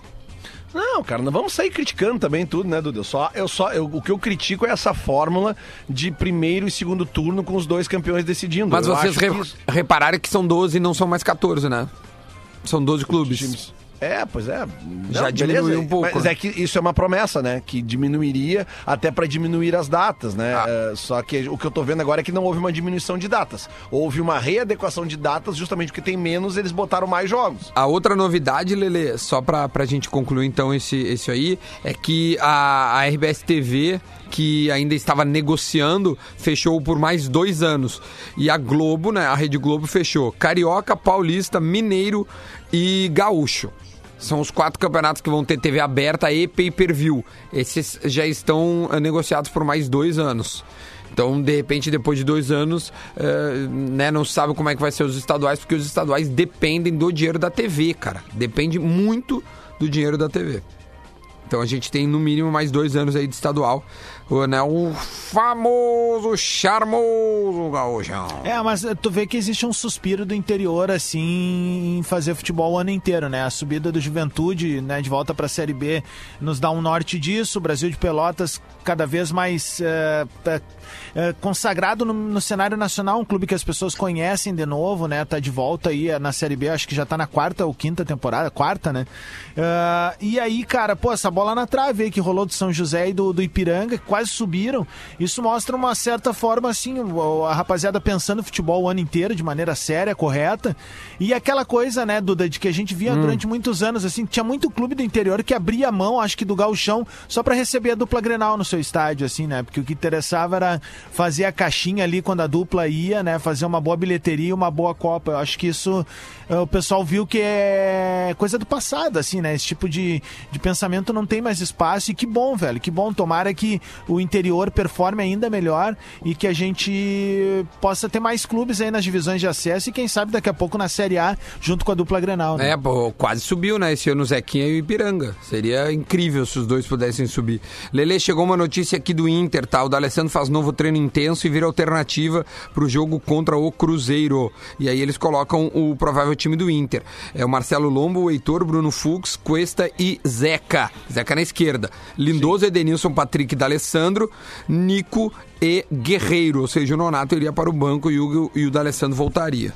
Não, cara, não vamos sair criticando também tudo, né, Dudu? Só, eu só, eu- o que eu critico é essa fórmula de primeiro e segundo turno com os dois campeões decidindo. Mas Eu vocês re- que repararam que são 12 e não são mais 14, né? São 12 clubes. É, pois é. Já diminuiu um pouco, Mas né? é que isso é uma promessa, né? Que diminuiria até pra diminuir as datas, né? Ah. É, só que o que eu tô vendo agora é que não houve uma diminuição de datas. Houve uma readequação de datas, justamente porque tem menos, eles botaram mais jogos. A outra novidade, Lele, só pra, pra gente concluir então esse, esse aí, é que a, a RBS TV, que ainda estava negociando, fechou por mais dois anos. E a Globo, né, a Rede Globo fechou Carioca, Paulista, Mineiro e Gaúcho. São os quatro campeonatos que vão ter TV aberta e pay-per-view. Esses já estão eh, negociados por mais dois anos. Então, de repente, depois de dois anos, eh, né, não sabe como é que vai ser os estaduais, porque os estaduais dependem do dinheiro da TV, cara. Depende muito do dinheiro da TV. Então a gente tem no mínimo mais dois anos aí de estadual. O, né, o famoso, charmoso gauchão. É, mas tu vê que existe um suspiro do interior, assim, em fazer futebol o ano inteiro, né? A subida do Juventude, né, de volta pra Série B, nos dá um norte disso. O Brasil de Pelotas cada vez mais eh, eh, consagrado no, no cenário nacional, um clube que as pessoas conhecem de novo, né? Tá de volta aí na Série B, acho que já tá na quarta ou quinta temporada, quarta, né? E aí, cara, pô, essa bola na trave aí que rolou do São José e do, do Ipiranga, quase subiram. Isso mostra uma certa forma, assim, a rapaziada pensando futebol o ano inteiro de maneira séria, correta. E aquela coisa, né, Duda, de que a gente via durante muitos anos, assim, tinha muito clube do interior que abria a mão, acho que do gauchão, só para receber a dupla Grenal no seu estádio, assim, né? Porque o que interessava era fazer a caixinha ali quando a dupla ia, né? Fazer uma boa bilheteria e uma boa Copa. Eu acho que isso eh, o pessoal viu que é coisa do passado, assim, né? Esse tipo de, de pensamento não tem mais espaço e que bom, velho, que bom. Tomara que o interior performe ainda melhor e que a gente possa ter mais clubes aí nas divisões de acesso e quem sabe daqui a pouco na Série A junto com a dupla Grenal, né? É, pô, quase subiu, né? Esse ano o Zequinha e o Ipiranga. Seria incrível se os dois pudessem subir. Lele, chegou uma notícia aqui do Inter, tá? O D'Alessandro faz novo treino intenso e vira alternativa pro jogo contra o Cruzeiro. E aí eles colocam o provável time do Inter. É o Marcelo Lombo, o Heitor, Bruno Fux, Cuesta e Zeca. Zeca na esquerda. Lindoso, Edenilson, Patrick e D'Alessandro, Nico e Guerreiro. Ou seja, o Nonato iria para o banco e o, e o D'Alessandro voltaria.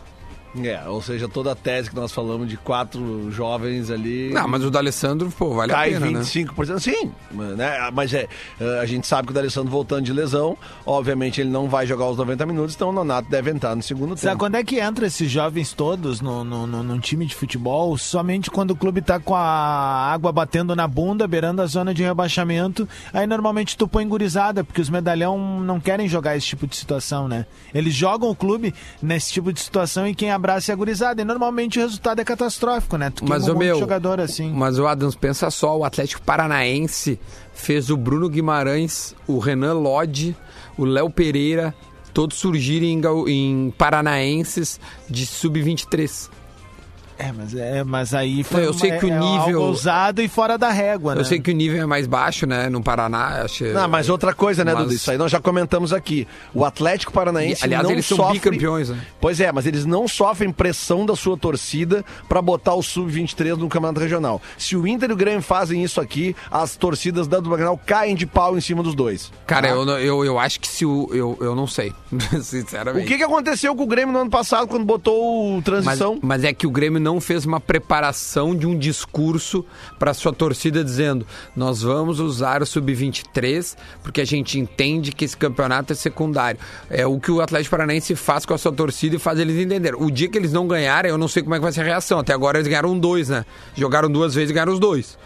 É, ou seja, toda a tese que nós falamos de quatro jovens ali. Não, mas o D'Alessandro, pô, vale cai a pena, né? 25%. Sim, né? mas é, eh, a gente sabe que o D'Alessandro voltando de lesão, obviamente ele não vai jogar os 90 minutos, então o Nonato deve entrar no segundo Sabe tempo. quando é que entra esses jovens todos no, no, no- num time de futebol? Somente quando o clube tá com a água batendo na bunda, beirando a zona de rebaixamento. Aí normalmente tu põe gurizada, porque os medalhão não querem jogar esse tipo de situação, né? Eles jogam o clube nesse tipo de situação e quem abraça é a gurizada. E normalmente o resultado é catastrófico, né? Tu Mas o um de meu, jogador assim. mas o Adams pensa só, o Atlético Paranaense fez o Bruno Guimarães, o Renan Lodge, o Léo Pereira, todos surgirem em, em paranaenses de sub-23. É, mas, é, mas aí foi Eu sei uma- que o é nível- ousado e fora da régua, né? Eu sei que o nível é mais baixo, né, no Paraná, acho. Não, mas outra coisa, né, Mas- Dudu? Isso aí nós já comentamos aqui. O Atlético Paranaense. E, aliás, não eles são sofre... bicampeões, né? Pois é, mas eles não sofrem pressão da sua torcida pra botar o Sub-23 no Campeonato Regional. Se o Inter e o Grêmio fazem isso aqui, as torcidas da Grenal caem de pau em cima dos dois. Cara, Tá? eu, eu, eu acho que se o. Eu, eu não sei, O sinceramente. que, que aconteceu com o Grêmio no ano passado quando botou o Mas, transição? mas é que o Grêmio não fez uma preparação de um discurso para sua torcida dizendo: nós vamos usar o sub-23 porque a gente entende que esse campeonato é secundário. É o que o Atlético Paranaense faz com a sua torcida e faz eles entenderem. O dia que eles não ganharem, eu não sei como é que vai ser a reação. Até agora eles ganharam dois, né? Jogaram duas vezes e ganharam os dois.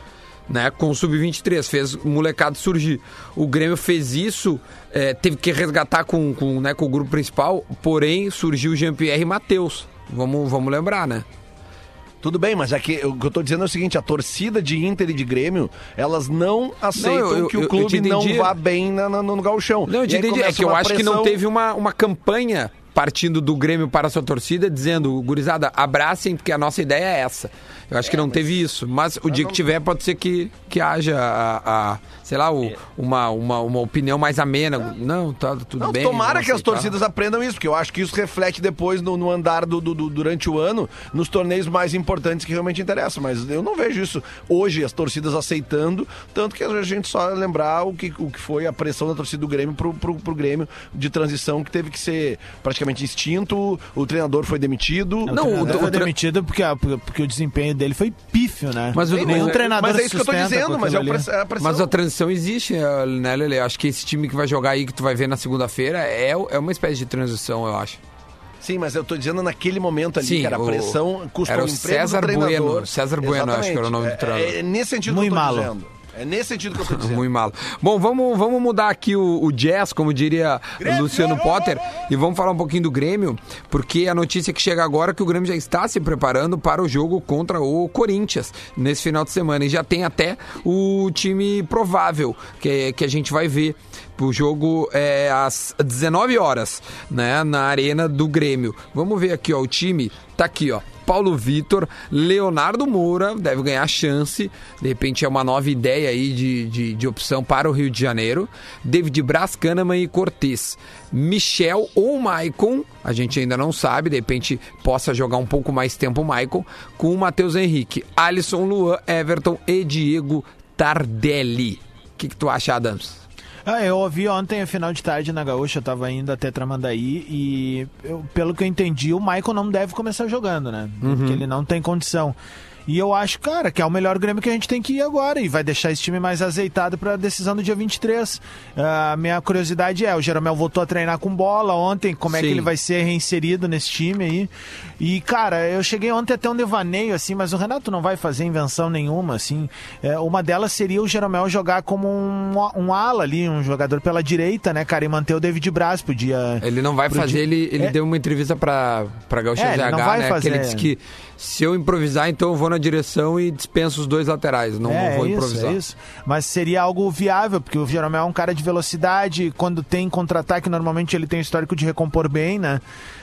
Né, com o Sub-23, fez o molecado surgir. O Grêmio fez isso, é, teve que resgatar com, com, né, com o grupo principal, porém surgiu Jean-Pierre e Matheus. Vamos, vamos lembrar, né? Tudo bem, mas é que o que eu tô dizendo é o seguinte: a torcida de Inter e de Grêmio, elas não aceitam eu- eu- que eu- o eu clube te não vá bem na- na- no, no gauchão. Não, eu E aí entendi. É que eu acho que não teve uma, uma campanha partindo do Grêmio para a sua torcida dizendo, gurizada, abracem, porque a nossa ideia é essa. Eu acho que não teve isso. Mas o dia que tiver, pode ser que, que haja a, a, sei lá, o- uma, uma, uma opinião mais amena. Não, tá tudo Não, bem. tomara que as torcidas aprendam isso, porque eu acho que isso reflete depois no, no andar do, do- do- durante o ano, nos torneios mais importantes que realmente interessam. Mas eu não vejo isso hoje, as torcidas aceitando, tanto que a gente só lembrar o que, o que foi a pressão da torcida do Grêmio pro, pro, pro Grêmio de transição, que teve que ser praticamente extinto, o treinador foi demitido. Não, O o- treinador o foi demitido porque, porque o desempenho dele foi pífio, né? Mas o- nenhum mas- treinador Mas é isso que eu tô dizendo, mas é, é a pressão. Mas a transição existe, né, Lele? Acho que esse time que vai jogar aí, que tu vai ver na segunda-feira, é, é uma espécie de transição, eu acho. Sim, mas eu tô dizendo naquele momento ali, Sim, que era a pressão, custou era o o emprego César do treinador. Bueno, César Bueno, acho que era o nome do É- treinador. É, nesse sentido Muito eu tô malo. dizendo. É nesse sentido que eu tô dizendo. Muito malo. Bom, vamos, vamos mudar aqui o, o jazz, como diria Luciano Potter, e vamos falar um pouquinho do Grêmio, porque a notícia que chega agora é que o Grêmio já está se preparando para o jogo contra o Corinthians nesse final de semana. E já tem até o time provável que, que a gente vai ver. O jogo é às 19 horas, né, na arena do Grêmio. Vamos ver aqui, ó, o time tá aqui, ó. Paulo Vitor, Leonardo Moura, deve ganhar chance. De repente é uma nova ideia aí de, de, de opção para o Rio de Janeiro. David Braz, Kahneman e Cortez. Michel ou Maicon, a gente ainda não sabe, de repente possa jogar um pouco mais tempo o Maicon, com o Matheus Henrique, Alisson, Luan, Everton e Diego Tardelli. O que, que tu acha, Adams? Ah, eu ouvi ontem a final de tarde na Gaúcha, eu tava indo até Tramandaí e eu- pelo que eu entendi, o Michael não deve começar jogando, né? Porque ele não tem condição. E eu acho, cara, que é o melhor Grêmio que a gente tem que ir agora e vai deixar esse time mais azeitado para a decisão do dia 23. A minha curiosidade é, o Jeromel voltou a treinar com bola ontem, como é que Sim. ele vai ser reinserido nesse time aí? E, cara, eu cheguei ontem até um devaneio, assim, mas o Renato não vai fazer invenção nenhuma, assim. É, uma delas seria o Jeromel jogar como um, um ala ali, um jogador pela direita, né, cara, e manter o David Braz pro dia... Ele não vai fazer, dia- ele, ele É. deu uma entrevista pra, pra Gaúcha É, ele não ZH, vai né? fazer. Que ele disse que se eu improvisar, então eu vou na direção e dispenso os dois laterais. Não, não vou é improvisar. Isso, é isso. Mas seria algo viável, porque o Jeromel é um cara de velocidade. Quando tem contra-ataque, normalmente ele tem o histórico de recompor bem, né?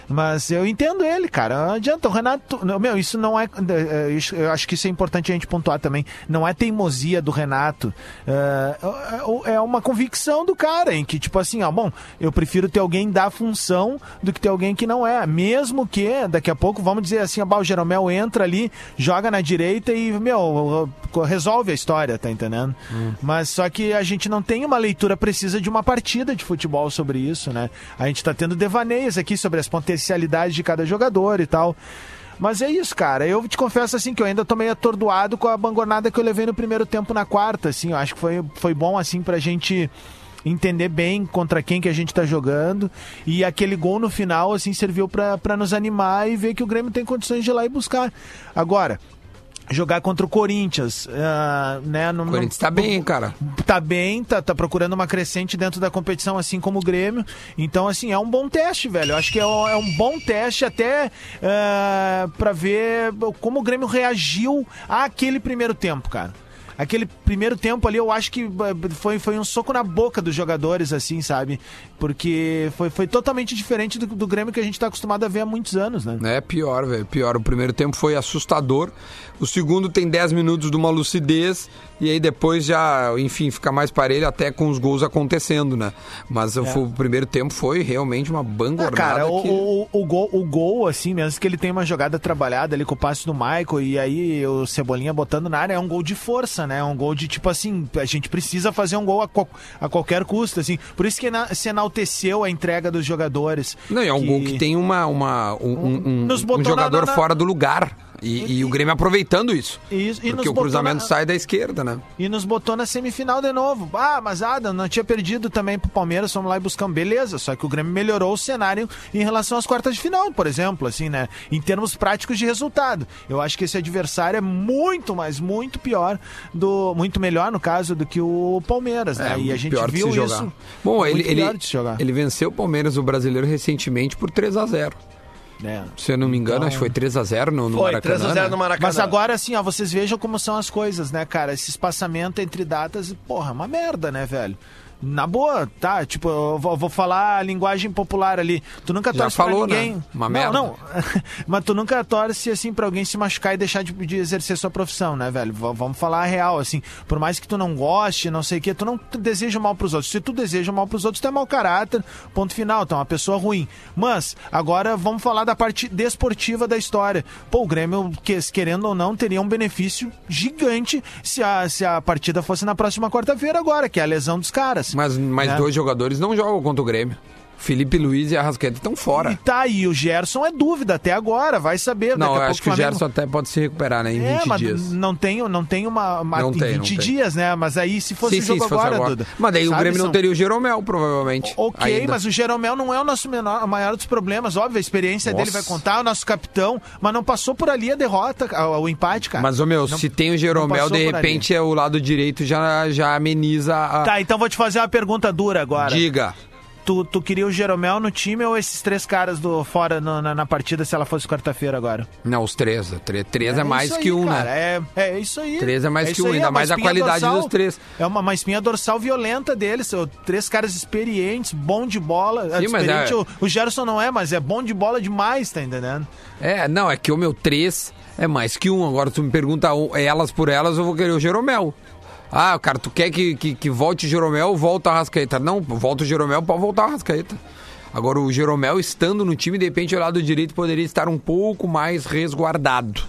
Mas eu entendo ele, cara. Não adianta. O Renato. Meu, isso não é. é, isso- Eu acho que isso é importante a gente pontuar também. Não é teimosia do Renato. É, é uma convicção do cara, em que, tipo assim, ó, bom, eu prefiro ter alguém da função do que ter alguém que não é. Mesmo que daqui a pouco, vamos dizer assim, ó, o Jeromel entra ali, joga na direita e, meu, resolve a história, tá entendendo? Mas só que a gente não tem uma leitura precisa de uma partida de futebol sobre isso, né? A gente tá tendo devaneios aqui sobre as potencialidades de cada jogador e tal. Mas é isso, cara. Eu te confesso assim que eu ainda tô meio atordoado com a bangonada que eu levei no primeiro tempo na quarta, assim. Eu acho que foi, foi bom, assim, pra gente entender bem contra quem que a gente tá jogando. E aquele gol no final, assim, serviu pra nos animar e ver que o Grêmio tem condições de ir lá e buscar. Agora, jogar contra o Corinthians, ah, né? no- O Corinthians tá bem, cara. tá bem, tá, tá procurando uma crescente dentro da competição, assim como o Grêmio. Então, assim, é um bom teste, velho. Eu acho que é um, é um bom teste até é, para ver como o Grêmio reagiu àquele primeiro tempo, cara. Aquele primeiro tempo ali, eu acho que eh, foi, foi um soco na boca dos jogadores, assim, sabe? Porque foi, foi totalmente diferente do, do Grêmio que a gente tá acostumado a ver há muitos anos, né? É pior, velho. Pior. O primeiro tempo foi assustador. O segundo tem 10 minutos de uma lucidez. E aí depois já, enfim, fica mais parelho até com os gols acontecendo, né? Mas o- o primeiro tempo foi realmente uma Ah, bangornada. cara, o, que... o, o, gol, o gol, assim, mesmo que ele tenha uma jogada trabalhada ali com o passe do Michael e aí o Cebolinha botando na área, é um gol de força, né? É um gol de tipo assim, a gente precisa fazer um gol a, a qualquer custo, assim. Por isso que ena- se enalteceu a entrega dos jogadores. Não, é um gol que tem uma, uma, um, um- um- jogador na- fora do lugar. E, e o Grêmio aproveitando isso. Isso, e porque o cruzamento na- sai da esquerda, né? E nos botou na semifinal de novo. Ah, mas Adam, não tinha perdido também pro Palmeiras, fomos lá e buscamos. Beleza, só que o Grêmio melhorou o cenário em relação às quartas de final, por exemplo, assim, né? Em termos práticos de resultado. Eu acho que esse adversário é muito, mas muito pior, do muito melhor, no caso, do que o Palmeiras, né? É, e a gente viu isso. Bom, ele, muito ele, pior de se jogar. ele venceu o Palmeiras, o brasileiro, recentemente por 3 a 0 É. Se eu não me engano, Então- acho que foi 3 a 0 no, no Foi, Maracanã. 3x0 né? no Maracanã. Mas agora, assim, ó, vocês vejam como são as coisas, né, cara? Esse espaçamento entre datas, porra, é uma merda, né, velho? Na boa, tá? Tipo, eu vou, vou falar a linguagem popular ali. Tu nunca Já torce falou, pra né? ninguém. Uma não, merda. não. Mas tu nunca torce, assim, pra alguém se machucar e deixar de, de exercer sua profissão, né, velho? V- vamos falar a real, assim. Por mais que tu não goste, não sei o quê, tu não deseja mal pros outros. Se tu deseja mal pros outros, tu é mau caráter, ponto final. Tu é uma pessoa ruim. Mas, agora vamos falar da parte desportiva da história. Pô, o Grêmio, que- querendo ou não, teria um benefício gigante se a, se a partida fosse na próxima quarta-feira agora, que é a lesão dos caras. Mas mais né? dois jogadores não jogam contra o Grêmio. Felipe Luiz e Arrascaeta estão E fora. tá aí, o Gerson é dúvida até agora, vai saber. Não, eu acho que o Flamengo- Gerson até pode se recuperar, né? Em É, 20 mas dias. não tem, não tem uma, uma Não em tem, não 20 tem. dias, né? Mas aí se fosse Sim, o sim, jogo fosse agora, agora. Duda. Mas daí o sabe, Grêmio não são- teria o Jeromel, provavelmente. Ok, ainda. mas o Jeromel não é o nosso menor, o maior dos problemas. Óbvio, a experiência dele Nossa. vai contar, o nosso capitão, mas não passou por ali a derrota, o empate, cara. Mas, ô meu, Não- se tem o não Jeromel, de repente é o lado direito já, já ameniza a. Tá, então vou te fazer uma pergunta dura agora. Diga. Tu, tu queria o Jeromel no time ou esses três caras do fora no- na, na partida se ela fosse quarta-feira agora? Não, os três. Três, três é, mais isso que aí, um, cara, né? É, é isso aí. Três é mais que isso um, aí, ainda é mais a qualidade dorsal- dos três. É uma, uma espinha dorsal violenta deles. Três caras experientes, bom de bola. Sim, mas Experiente, é- o, o Gerson não é, mas é bom de bola demais, tá entendendo? É, não, é que o meu três é mais que um. Agora tu me pergunta um, elas por elas, eu vou querer o Jeromel. Ah, cara, tu quer que, que, que volte o Jeromel, volta a Rascaeta. Não, volta o Jeromel, pode voltar a Rascaeta. Agora, o Jeromel estando no time, de repente, o lado direito poderia estar um pouco mais resguardado.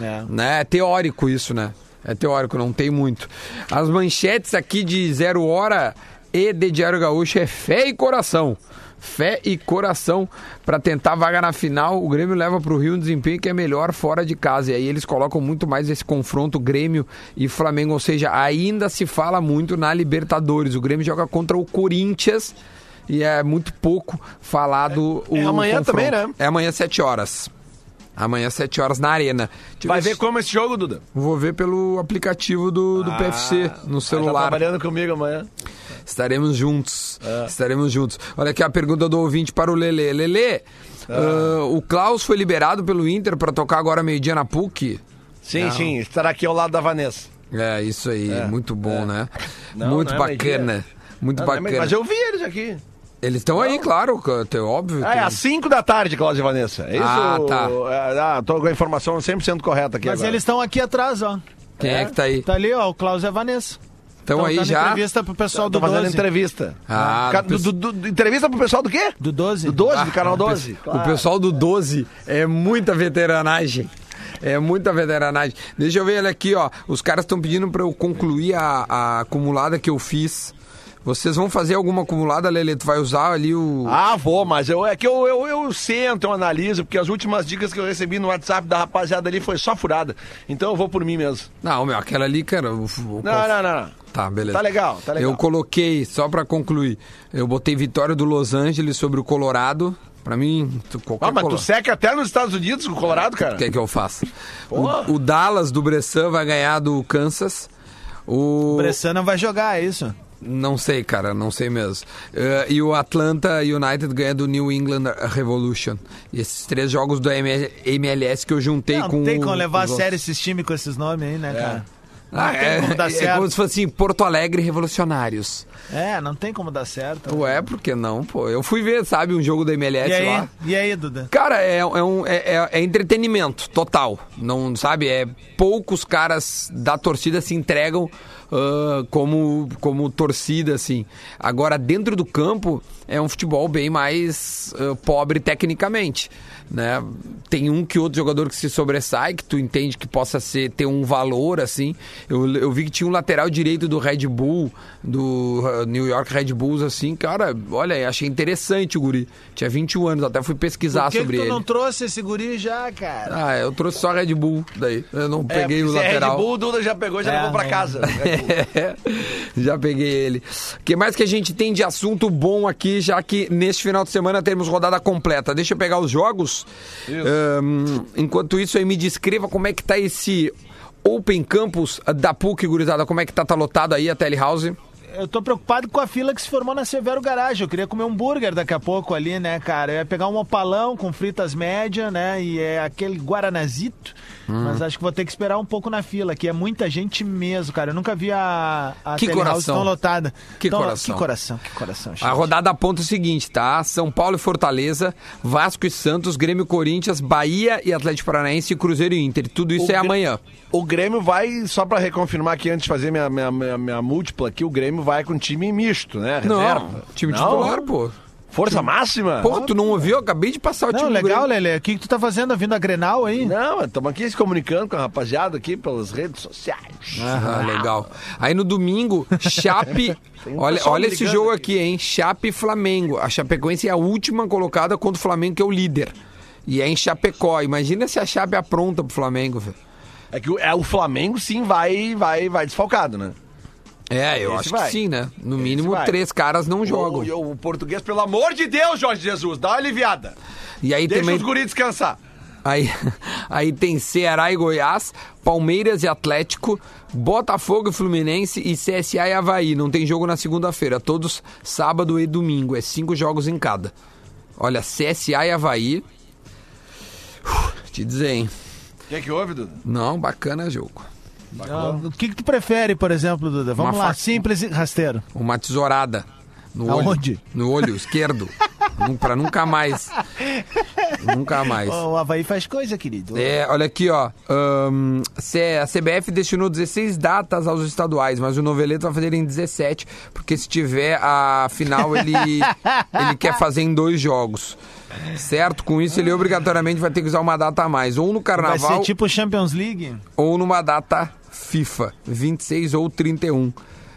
É. né? É teórico isso, né? É teórico, não tem muito. As manchetes aqui de Zero Hora e de Diário Gaúcho é fé e coração. Fé e coração para tentar vaga na final. O Grêmio leva para o Rio um desempenho que é melhor fora de casa. E aí eles colocam muito mais esse confronto Grêmio e Flamengo. Ou seja, ainda se fala muito na Libertadores. O Grêmio joga contra o Corinthians e é muito pouco falado É o amanhã confronto. também, né? É amanhã, 7 horas. Amanhã, 7 horas, na Arena. Deixa Vai ver se- como esse jogo, Duda? Vou ver pelo aplicativo do, do PFC, no Tá celular. trabalhando comigo amanhã. Estaremos juntos. É. Estaremos juntos. Olha aqui a pergunta do ouvinte para o Lelê. Lelê, É. ah, o Klaus foi liberado pelo Inter para tocar agora meio-dia na PUC? Sim, Não. sim, estará aqui ao lado da Vanessa. É, isso aí. É, muito bom, é. né? Não, muito não é bacana. Muito Não, não é bacana. Mas eu vi eles aqui. Eles estão aí, claro, é óbvio. Ah, é tem- às 5 da tarde, Cláudia e Vanessa. É isso? Ah, tá. É, ah, tô com a informação 100% correta aqui Mas agora. eles estão aqui atrás, ó. Quem é? que tá aí? Tá ali, ó, o Klaus e a Vanessa. Estão aí já? entrevista pro pessoal do Tô fazendo 12. entrevista. Ah, Ca- do do, do- entrevista pro pessoal do quê? Do 12? Do 12, do canal o pe- 12. O pessoal do 12 é muita veteranagem. É muita veteranagem. Deixa eu ver ele aqui, ó. Os caras estão pedindo pra eu concluir a, a acumulada que eu fiz. Vocês vão fazer alguma acumulada, Lele? Tu vai usar ali o. Ah, vou, mas eu, é que eu, eu, eu sento, eu analiso, porque as últimas dicas que eu recebi no WhatsApp da rapaziada ali foi só furada. Então eu vou por mim mesmo. Não, meu, aquela ali, cara. o- o- Não, não, não. não. Tá, beleza. Tá legal, tá legal. Eu coloquei, só pra concluir, eu botei vitória do Los Angeles sobre o Colorado. Pra mim, tu- qualquer Ah, mas colo- tu seca até nos Estados Unidos com o Colorado, cara? O que é que eu faço? O, o Dallas do Bressan vai ganhar do Kansas. O. O Bressan não vai jogar, é isso? Não sei, cara, não sei mesmo. Eh, e o Atlanta United ganha do New England Revolution. E esses três jogos do ML MLS que eu juntei Não, com. tem como levar a sério esses times com esses nomes aí, né, cara? Não Ah, tem é, como dar é certo. como se fosse assim, Porto Alegre Revolucionários. É, não tem como dar certo. Ué, por que não, pô? Eu fui ver, sabe, um jogo da MLS e aí, lá. e aí, Duda? Cara, é, é um, é, é- é entretenimento total. Não sabe? É poucos caras da torcida se entregam ah, como, como torcida, assim. Agora, dentro do campo, é um futebol bem mais ah, pobre tecnicamente. Né? Tem um que outro jogador que se sobressai, que tu entende que possa ser, ter um valor, assim. Eu, eu vi que tinha um lateral direito do Red Bull, do ah, New York Red Bulls, assim, cara, olha, achei interessante o guri. Tinha 21 anos, até fui pesquisar Por que, sobre que tu ele. não trouxe esse guri já, cara? Ah, eu trouxe só Red Bull daí. Eu não É, peguei o é lateral. Red Bull, o Duda já pegou e já É, levou pra é. casa. já peguei ele. O que mais que a gente tem de assunto bom aqui, já que neste final de semana temos rodada completa? Deixa eu pegar os jogos. Ahn, enquanto isso, aí me descreva como é que tá esse Open Campus da PUC, gurizada. Como é que tá? Tá lotado aí a Telehouse? Eu tô preocupado com a fila que se formou na Severo Garage. Eu queria comer um hambúrguer daqui a pouco ali, né, cara? Eu ia pegar um opalão com fritas média, né? E é aquele guaranazito. Hum. Mas acho que vou ter que esperar um pouco na fila, que é muita gente mesmo, cara. Eu nunca vi a, a Que coração. tão lotada. Que Tão- coração. Que coração, que coração. A gente. rodada aponta o seguinte, tá? São Paulo e Fortaleza, Vasco e Santos, Grêmio e Corinthians, Bahia e Atlético Paranaense e Cruzeiro e Inter. Tudo isso O é Grê- amanhã. O Grêmio vai, só pra reconfirmar aqui antes de fazer minha, minha, minha, minha múltipla aqui, o Grêmio vai com time misto, né? Reserva. Não, time Não? titular, pô. Força máxima? Pô, tu não ouviu? Eu acabei de passar o Não, time do legal, Grêmio. Lele. O que, que tu tá fazendo? Vindo a Grenal aí? Não, estamos aqui se comunicando com a rapaziada aqui pelas redes sociais. Ah, legal. Aí no domingo, Chape. um olha olha esse jogo aqui. aqui, hein? Chape e Flamengo. A Chapecoense é a última colocada contra o Flamengo, que é o líder. E é em Chapecó. Imagina se a Chape apronta pro Flamengo, velho. É que o, é, o Flamengo sim vai, vai, vai desfalcado, né? É, eu Esse acho vai. que sim, né? No Esse mínimo, vai. três caras não jogam. O, o português, pelo amor de Deus, Jorge Jesus, dá uma aliviada. E aí Deixa também. os guris descansar. Aí, aí tem Ceará e Goiás, Palmeiras e Atlético, Botafogo e Fluminense e CSA e Havaí. Não tem jogo na segunda-feira, todos sábado e domingo. É cinco jogos em cada. Olha, CSA e Havaí. Uf, te dizer, hein? O que é que houve, Duda? Não, bacana jogo. Ah, o que, que tu prefere, por exemplo, Duda? Vamos Uma lá, faca- simples e rasteiro. Uma tesourada. No Aonde? olho. No olho esquerdo. Pra nunca mais. nunca mais. O Havaí faz coisa, querido. É, olha aqui, ó. A CBF destinou 16 datas aos estaduais, mas o Noveleto vai fazer em 17, porque se tiver a final, ele, ele quer fazer em dois jogos. Certo? Com isso, ele obrigatoriamente vai ter que usar uma data a mais. Ou no Vai carnaval, ser tipo Champions League? ou numa data FIFA, 26 ou 31.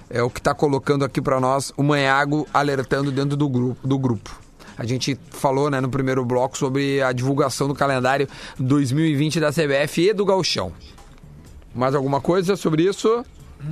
É o que tá colocando aqui pra nós o Manhago alertando dentro do grupo. Do grupo. A gente falou né, no primeiro bloco sobre a divulgação do calendário 2020 da CBF e do Gauchão. Mais alguma coisa sobre isso?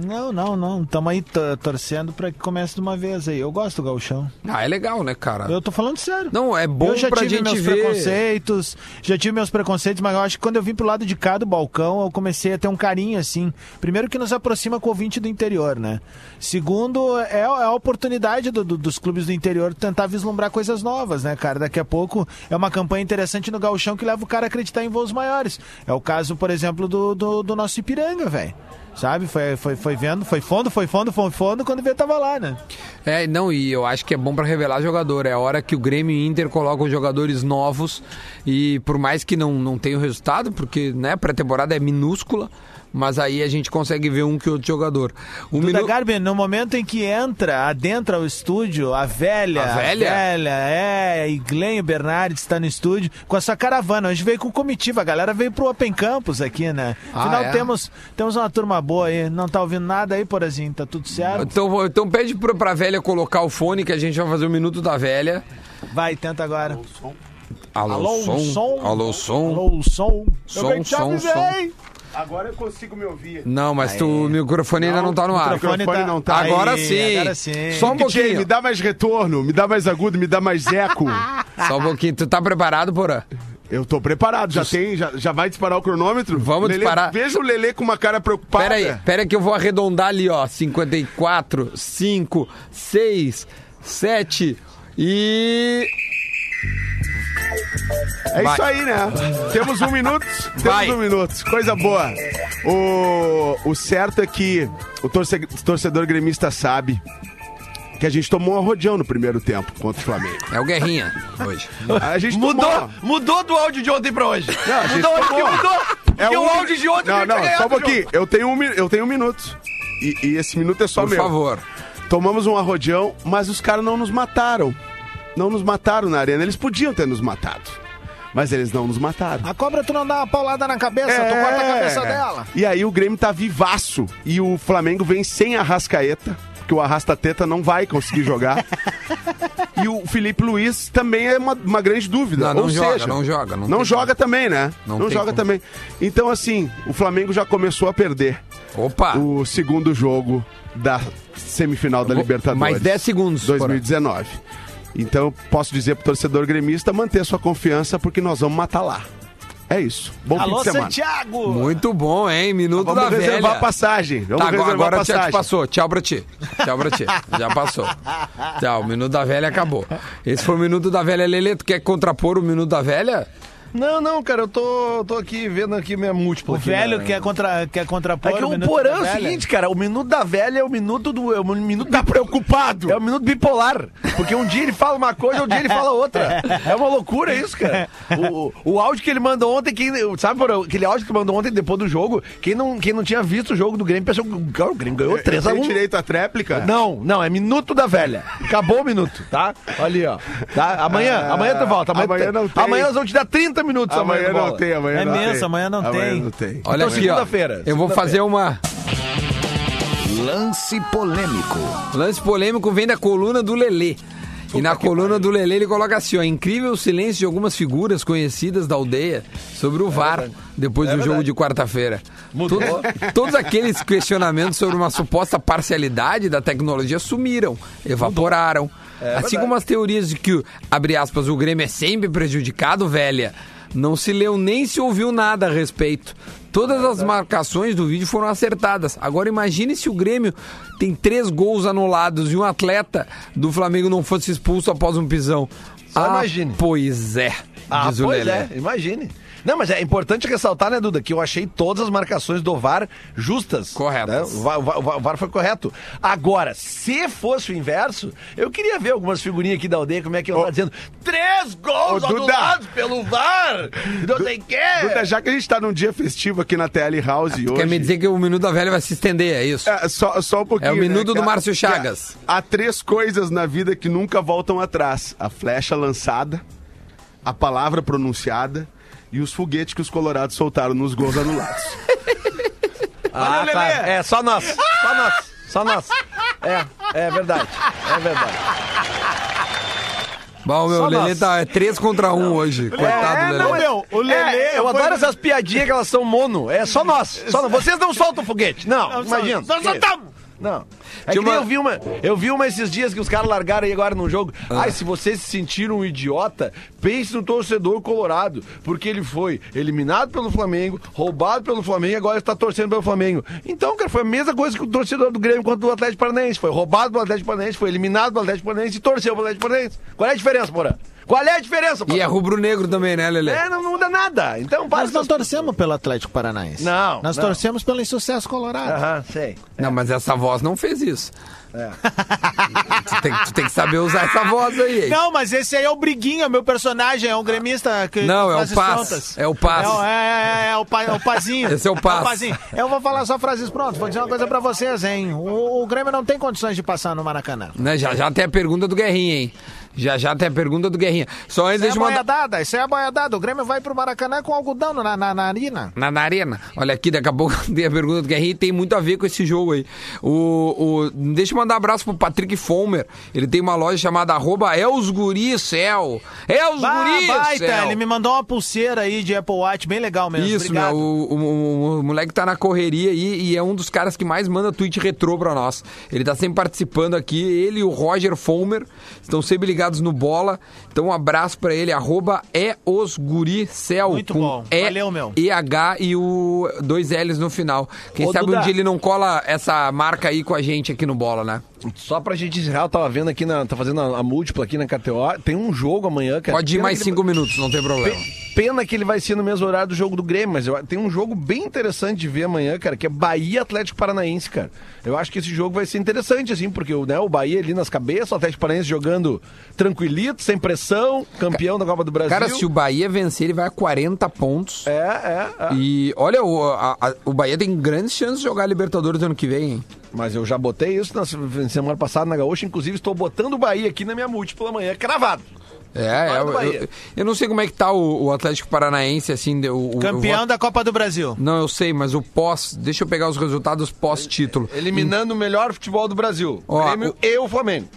Não, não, não. Estamos aí torcendo pra que comece de uma vez aí. Eu gosto do gauchão. Ah, é legal, né, cara? Eu tô falando sério. Não, é bom eu já pra tive gente meus ver. preconceitos, já tive meus preconceitos, mas eu acho que quando eu vim pro lado de cá do balcão, eu comecei a ter um carinho, assim. Primeiro que nos aproxima com o ouvinte do interior, né? Segundo, é, é a oportunidade do- do- dos clubes do interior tentar vislumbrar coisas novas, né, cara? Daqui a pouco é uma campanha interessante no gauchão que leva o cara a acreditar em voos maiores. É o caso, por exemplo, do, do, do nosso Ipiranga, velho. Sabe? Foi, foi, foi vendo, foi fundo, foi fundo, foi fundo, quando veio tava lá, né? É, não, e eu acho que é bom pra revelar jogador. É a hora que o Grêmio e Inter colocam jogadores novos e por mais que não, não tenha o resultado, porque né, pré-temporada é minúscula, mas aí a gente consegue ver um que outro jogador. O minu- Garbi, no momento em que entra, adentra o estúdio, a velha, A velha? é, e Glenn Bernardes está no estúdio com a sua caravana. Hoje veio com comitiva, a galera veio pro Open Campus aqui, né? Ah, Afinal, é? temos, temos uma turma boa aí. Não tá ouvindo nada aí, porazinho? Tá tudo certo? Então, então pede pra, pra velha colocar o fone que a gente vai fazer o minuto da velha. Vai, tenta agora. Alô, Alô, som. som. Alô, som. Alô, som. Som, Eu te som, avisei. Agora eu consigo me ouvir. Não, mas tu, o microfone ainda não tá no ar. O microfone microfone tá- não tá. Agora Aí, sim. Agora sim. Só um DJ, pouquinho. me dá mais retorno, me dá mais agudo, me dá mais eco. Só um pouquinho. Tu tá preparado, Porã? Eu tô preparado, já tem, já, já vai disparar o cronômetro? Vamos Lelê, disparar. Veja o Lelê com uma cara preocupada. Pera aí, pera aí que eu vou arredondar ali, ó. 54, 5, 6, 7 e. É Vai. isso aí, né? Temos um minuto, temos Vai. um minuto. Coisa boa. O, o certo é que o torce- torcedor gremista sabe que a gente tomou um arrodeão no primeiro tempo contra o Flamengo. É o Guerrinha hoje. A gente Mudou, tomou... mudou do áudio de ontem pra hoje. Não, a gente mudou, tomou. mudou. É o um- áudio de ontem Não, não, só um o pouquinho. Eu tenho um, eu tenho um minuto. E, e esse minuto é só Por meu. favor. Tomamos um arrodeão, mas os caras não nos mataram. Não nos mataram na arena. Eles podiam ter nos matado. Mas eles não nos mataram. A cobra, tu não dá uma paulada na cabeça, tu corta a cabeça dela. E aí o Grêmio tá vivaço. E o Flamengo vem sem a Rascaeta, porque o Arrasta-Teta não vai conseguir jogar. e o Felipe Luiz também é uma, uma grande dúvida. Não, não Ou joga, seja, não joga, não Não, joga também, né? Não Não, joga como. também. Então, assim, o Flamengo já começou a perder Opa! o segundo jogo da semifinal da Vou- Libertadores. mais 10 segundos, 2019. Então, eu posso dizer pro torcedor gremista manter sua confiança, porque nós vamos matar lá. É isso. Bom Alô, fim de semana. Santiago! Muito bom, hein? Minuto Vamos da reservar velha. a passagem. Vamos Tá, agora, reservar agora a já te passagem. passou. Tchau pra ti. Tchau pra ti. Já passou. Tchau, o minuto da velha acabou. Esse foi o minuto da velha. Lelê, tu quer contrapor o minuto da velha? Não, não, cara, eu tô, tô aqui vendo aqui minha múltipla. O aqui, velho né? quer, contra, quer contrapor É que o minuto porã é o seguinte, cara, o minuto da velha é o minuto do. É o minuto Tá preocupado? É o minuto bipolar. Porque um dia ele fala uma coisa, outro dia ele fala outra. É uma loucura isso, cara. O, o, o áudio que ele mandou ontem, quem, sabe, Porã, aquele áudio que ele mandou ontem depois do jogo, quem não, quem não tinha visto o jogo do Grêmio pensou que cara, o Grêmio ganhou 3 a Tem 1 direito à tréplica? Não, não, é minuto da velha. Acabou o minuto, tá? Olha ali, ó. Tá? Amanhã, Ah, amanhã tu volta. Amanhã, amanhã tu- não tem. amanhã nós vamos te dar 30 minutos amanhã. Amanhã não tem, amanhã É não mesmo, tem. amanhã não amanhã tem. não tem. Olha Então, segunda-feira, Eu vou fazer uma. Lance polêmico. Lance polêmico vem da coluna do Lelê. E na coluna do Lelê ele coloca assim, ó, incrível silêncio de algumas figuras conhecidas da aldeia sobre o VAR depois do jogo de quarta-feira. Mudou. To- Todos aqueles questionamentos sobre uma suposta parcialidade da tecnologia sumiram, evaporaram. Assim como as teorias de que, abre aspas, o Grêmio é sempre prejudicado, velha, não se leu nem se ouviu nada a respeito. Todas as marcações do vídeo foram acertadas. Agora imagine se o Grêmio tem três gols anulados e um atleta do Flamengo não fosse expulso após um pisão. Só ah, imagine. Pois é, Ah, diz o pois Lelê. é, imagine. Não, mas é importante ressaltar, né, Duda, que eu achei todas as marcações do VAR justas. Corretas. né? O, VAR, o VAR- o VAR foi correto. Agora, se fosse o inverso, eu queria ver algumas figurinhas aqui da aldeia, como é que eu tá dizendo. Três gols Ô, anulados pelo VAR! Não sei o quê! Duda, já que a gente tá num dia festivo aqui na TL House hoje... Quer me dizer que o Minuto da Velha vai se estender, é isso? É, só, só um pouquinho. É o minuto né, do que há- Márcio Chagas. Há três coisas na vida que nunca voltam atrás: a flecha lançada, a palavra pronunciada e os foguetes que os colorados soltaram nos gols anulados. Ah, tá. É, só nós. Só nós. Só nós. É, é verdade. É verdade. Bom, meu, Só o Lelê nós. tá 3 contra 1 hoje. Coitado do Lelê. não, meu, o Lelê. É, eu adoro essas piadinhas que elas são mono. É só nós. Só nós. Vocês não soltam foguete. Não, Não, imagina. Nós soltamos! Não. É que nem uma- eu vi uma. Eu vi uma esses dias que os caras largaram aí agora no jogo. Ai, se vocês se sentiram um idiota, pense no torcedor colorado. Porque ele foi eliminado pelo Flamengo, roubado pelo Flamengo e agora está torcendo pelo Flamengo. Então, cara, foi a mesma coisa que o torcedor do Grêmio quanto do Atlético Paranaense. Foi roubado pelo Atlético Paranaense, foi eliminado pelo Atlético Paranaense e torceu pelo Atlético Paranaense. Qual é a diferença, Porã? Qual é a diferença, Porã? E é rubro-negro também, né, Lelê? É, não muda nada. Então, para Nós não torcemos pelo Atlético Paranaense. Não, Nós não. torcemos pelo insucesso colorado. Aham, sei. Não, mas essa voz não fez isso. É. Tu, tem, tu tem que saber usar essa voz aí. hein? Não, mas esse aí é o Briguinha, meu personagem, é um gremista que Não, é o Paz. É o Paz. É, o- é, é, é o, pa, é o Pazinho. Esse é o Paz. Pazinho. Eu vou falar só frases prontas, vou dizer uma coisa pra vocês, hein. O, o Grêmio não tem condições de passar no Maracanã. Né, já já tem a pergunta do Guerrinha, hein? Já já tem a pergunta do Guerrinha. Só antes Isso é mandar. boiadada, isso é a boiadada. O Grêmio vai pro Maracanã com algodão na, na, na narina. Na, na arena. Olha aqui, daqui a pouco tem a pergunta do Guerrinha e tem muito a ver com esse jogo aí. O, o, deixa eu mandar um abraço pro Patrick Fomer. Ele tem uma loja chamada arroba Elsguricel. Elsguricel. baita, ele me mandou uma pulseira aí de Apple Watch, bem legal mesmo. Isso, Obrigado. meu, o, o- o moleque tá na correria aí e é um dos caras que mais manda tweet retrô pra nós. Ele tá sempre participando aqui, ele e o Roger Fomer estão sempre ligados no bola. Então um abraço pra ele, arroba é os guricel. Muito com bom. E, Valeu, meu. EH e o dois L's no final. Quem Ô, sabe Duda. um dia ele não cola essa marca aí com a gente aqui no bola, né? Só pra gente encerrar, eu tava vendo aqui, na, tá fazendo a, a múltipla aqui na KTO. Tem um jogo amanhã, cara. Pode ir Pena mais cinco minutos, não tem problema. Pe- Pena que ele vai ser no mesmo horário do jogo do Grêmio, mas eu- tem um jogo bem interessante de ver amanhã, cara, que é Bahia Atlético Paranaense, cara. Eu acho que esse jogo vai ser interessante, assim, porque o, né, o Bahia ali nas cabeças, o Atlético Paranaense jogando tranquilito, sem pressão, campeão da Copa do Brasil. Cara, se o Bahia vencer, ele vai a 40 pontos. É, é, é. E olha, o, a- a- o Bahia tem grandes chances de jogar a Libertadores ano que vem, hein? Mas eu já botei isso na se- semana passada na Gaúcha, inclusive estou botando o Bahia aqui na minha múltipla amanhã, cravado. É, é, eu, Bahia. eu, eu não sei como é que tá o, o Atlético Paranaense, assim, o, o- Campeão eu da Copa do Brasil. Não, eu sei, mas o pós. Deixa eu pegar os resultados pós-título. Eliminando o melhor futebol do Brasil. Ó, Grêmio o- e o Flamengo.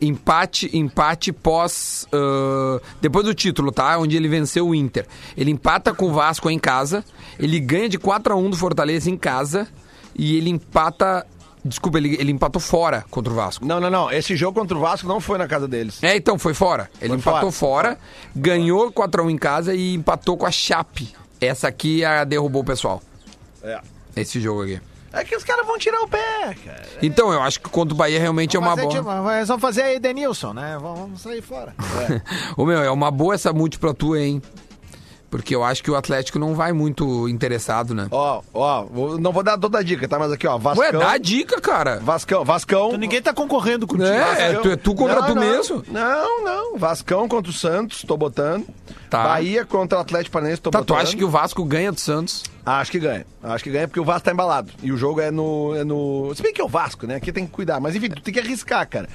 Empate, empate pós. ah, depois do título, tá? Onde ele venceu o Inter. Ele empata com o Vasco em casa. Ele ganha de 4 a 1 do Fortaleza em casa. E ele empata. Desculpa, ele, ele empatou fora contra o Vasco. Não, não, não. Esse jogo contra o Vasco não foi na casa deles. É, então, foi fora. Ele Foi empatou fora. fora, ganhou 4x1 em casa e empatou com a Chape. Essa aqui a derrubou o pessoal. É. Esse jogo aqui. É que os caras vão tirar o pé, cara. Então, eu acho que contra o Bahia realmente é uma Fazer, boa. tipo, vamos fazer aí Denilson, né? Vamos sair fora. Ô meu, é uma boa essa múltipla tua, hein? Porque eu acho que o Atlético não vai muito interessado, né? Ó, ó, vou- não vou dar toda a dica, tá? Mas aqui, ó, Vascão. Ué, dá a dica, cara. Vascão, Vascão. Então, ninguém tá concorrendo contigo. É, é tu, é tu contra Não, tu não. mesmo. Não, não. Vascão contra o Santos, tô botando. Tá. Bahia contra o Atlético Paranaense, tô Tá, botando. tu acha que o Vasco ganha do Santos? Acho que ganha. Acho que ganha porque o Vasco tá embalado. E o jogo é no. É no... Se bem que é o Vasco, né? Aqui tem que cuidar. Mas enfim, tu tem que arriscar, cara.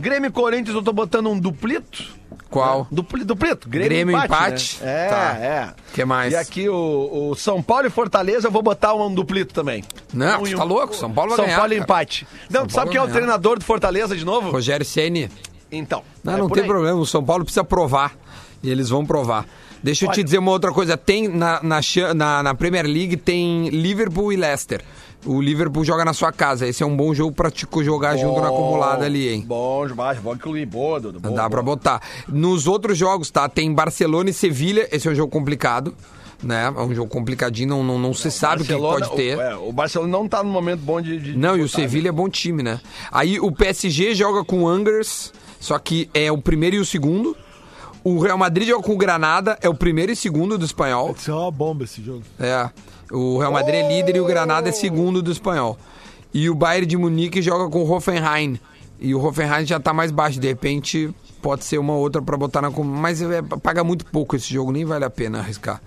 Grêmio e Corinthians, eu tô botando um duplito. Qual? Dupli, duplito. Grêmio, Grêmio empate. empate? né? É, Tá. é. Que mais? E aqui o, o São Paulo e Fortaleza, eu vou botar um duplito também. Não, Um tá louco? São Paulo vai São ganhar, Paulo e cara. empate. Não, São tu sabe quem é o ganhar. treinador do Fortaleza de novo? Rogério Ceni. Então. Não, é não tem aí. problema. O São Paulo precisa provar. E eles vão provar. Deixa eu te dizer uma outra coisa. Tem na, na, na, na Premier League tem Liverpool e Leicester. O Liverpool joga na sua casa. Esse é um bom jogo pra te jogar junto na acumulada ali, hein? Bom, baixo, vou incluir. Boa, Dudu. Dá pra boa. botar. Nos outros jogos, tá? Tem Barcelona e Sevilha. Esse é um jogo complicado. Né? É um jogo complicadinho, não, não, não se sabe o que pode ter. O, é, o Barcelona não tá no momento bom de. de- Não, de e o botar, né? Sevilha é bom time, né? Aí o PSG joga com o Angers, só que é o primeiro e o segundo. O Real Madrid joga com o Granada, é o primeiro e segundo do espanhol. Isso é uma bomba esse jogo. É. O Real Madrid é líder e o Granada é segundo do espanhol. E o Bayern de Munique joga com o Hoffenheim. E o Hoffenheim já tá mais baixo. De repente, pode ser uma outra pra botar na. Mas é, paga muito pouco esse jogo, nem vale a pena arriscar.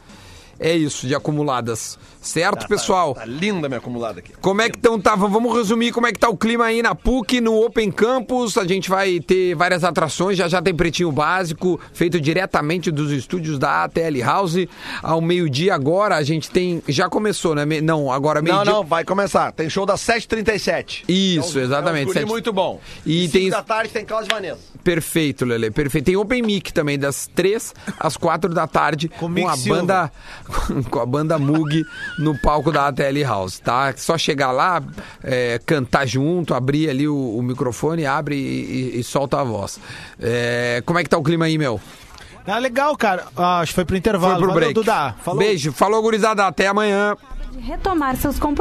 É isso de acumuladas. Certo, pessoal? Tá linda minha acumulada aqui. Como é que estão, tá? Vamos resumir como é que tá o clima aí na PUC, no Open Campus. A gente vai ter várias atrações, já já tem pretinho básico, feito diretamente dos estúdios da ATL House. Ao meio-dia agora a gente tem. Já começou, né? Não, agora Não, meio-dia. não, vai começar. Tem show das 7h37. Isso, É um- exatamente. É um guri Sete- muito bom. E E, tem- da tarde tem Cláudio Vanessa. Perfeito, Lele, perfeito. Tem Open Mic também, das 3 às 4 da tarde, com, Mick a Silva. Com a banda Mug no palco da ATL House, tá? Só chegar lá, é, cantar junto, abrir ali o, o microfone, abre e, e- e solta a voz. É, como é que tá o clima aí, meu? Tá legal, cara. Ah, acho que foi pro intervalo. Foi pro Valeu, break. Duda. Falou. Beijo, falou gurizada, até amanhã. de retomar seus compromissos.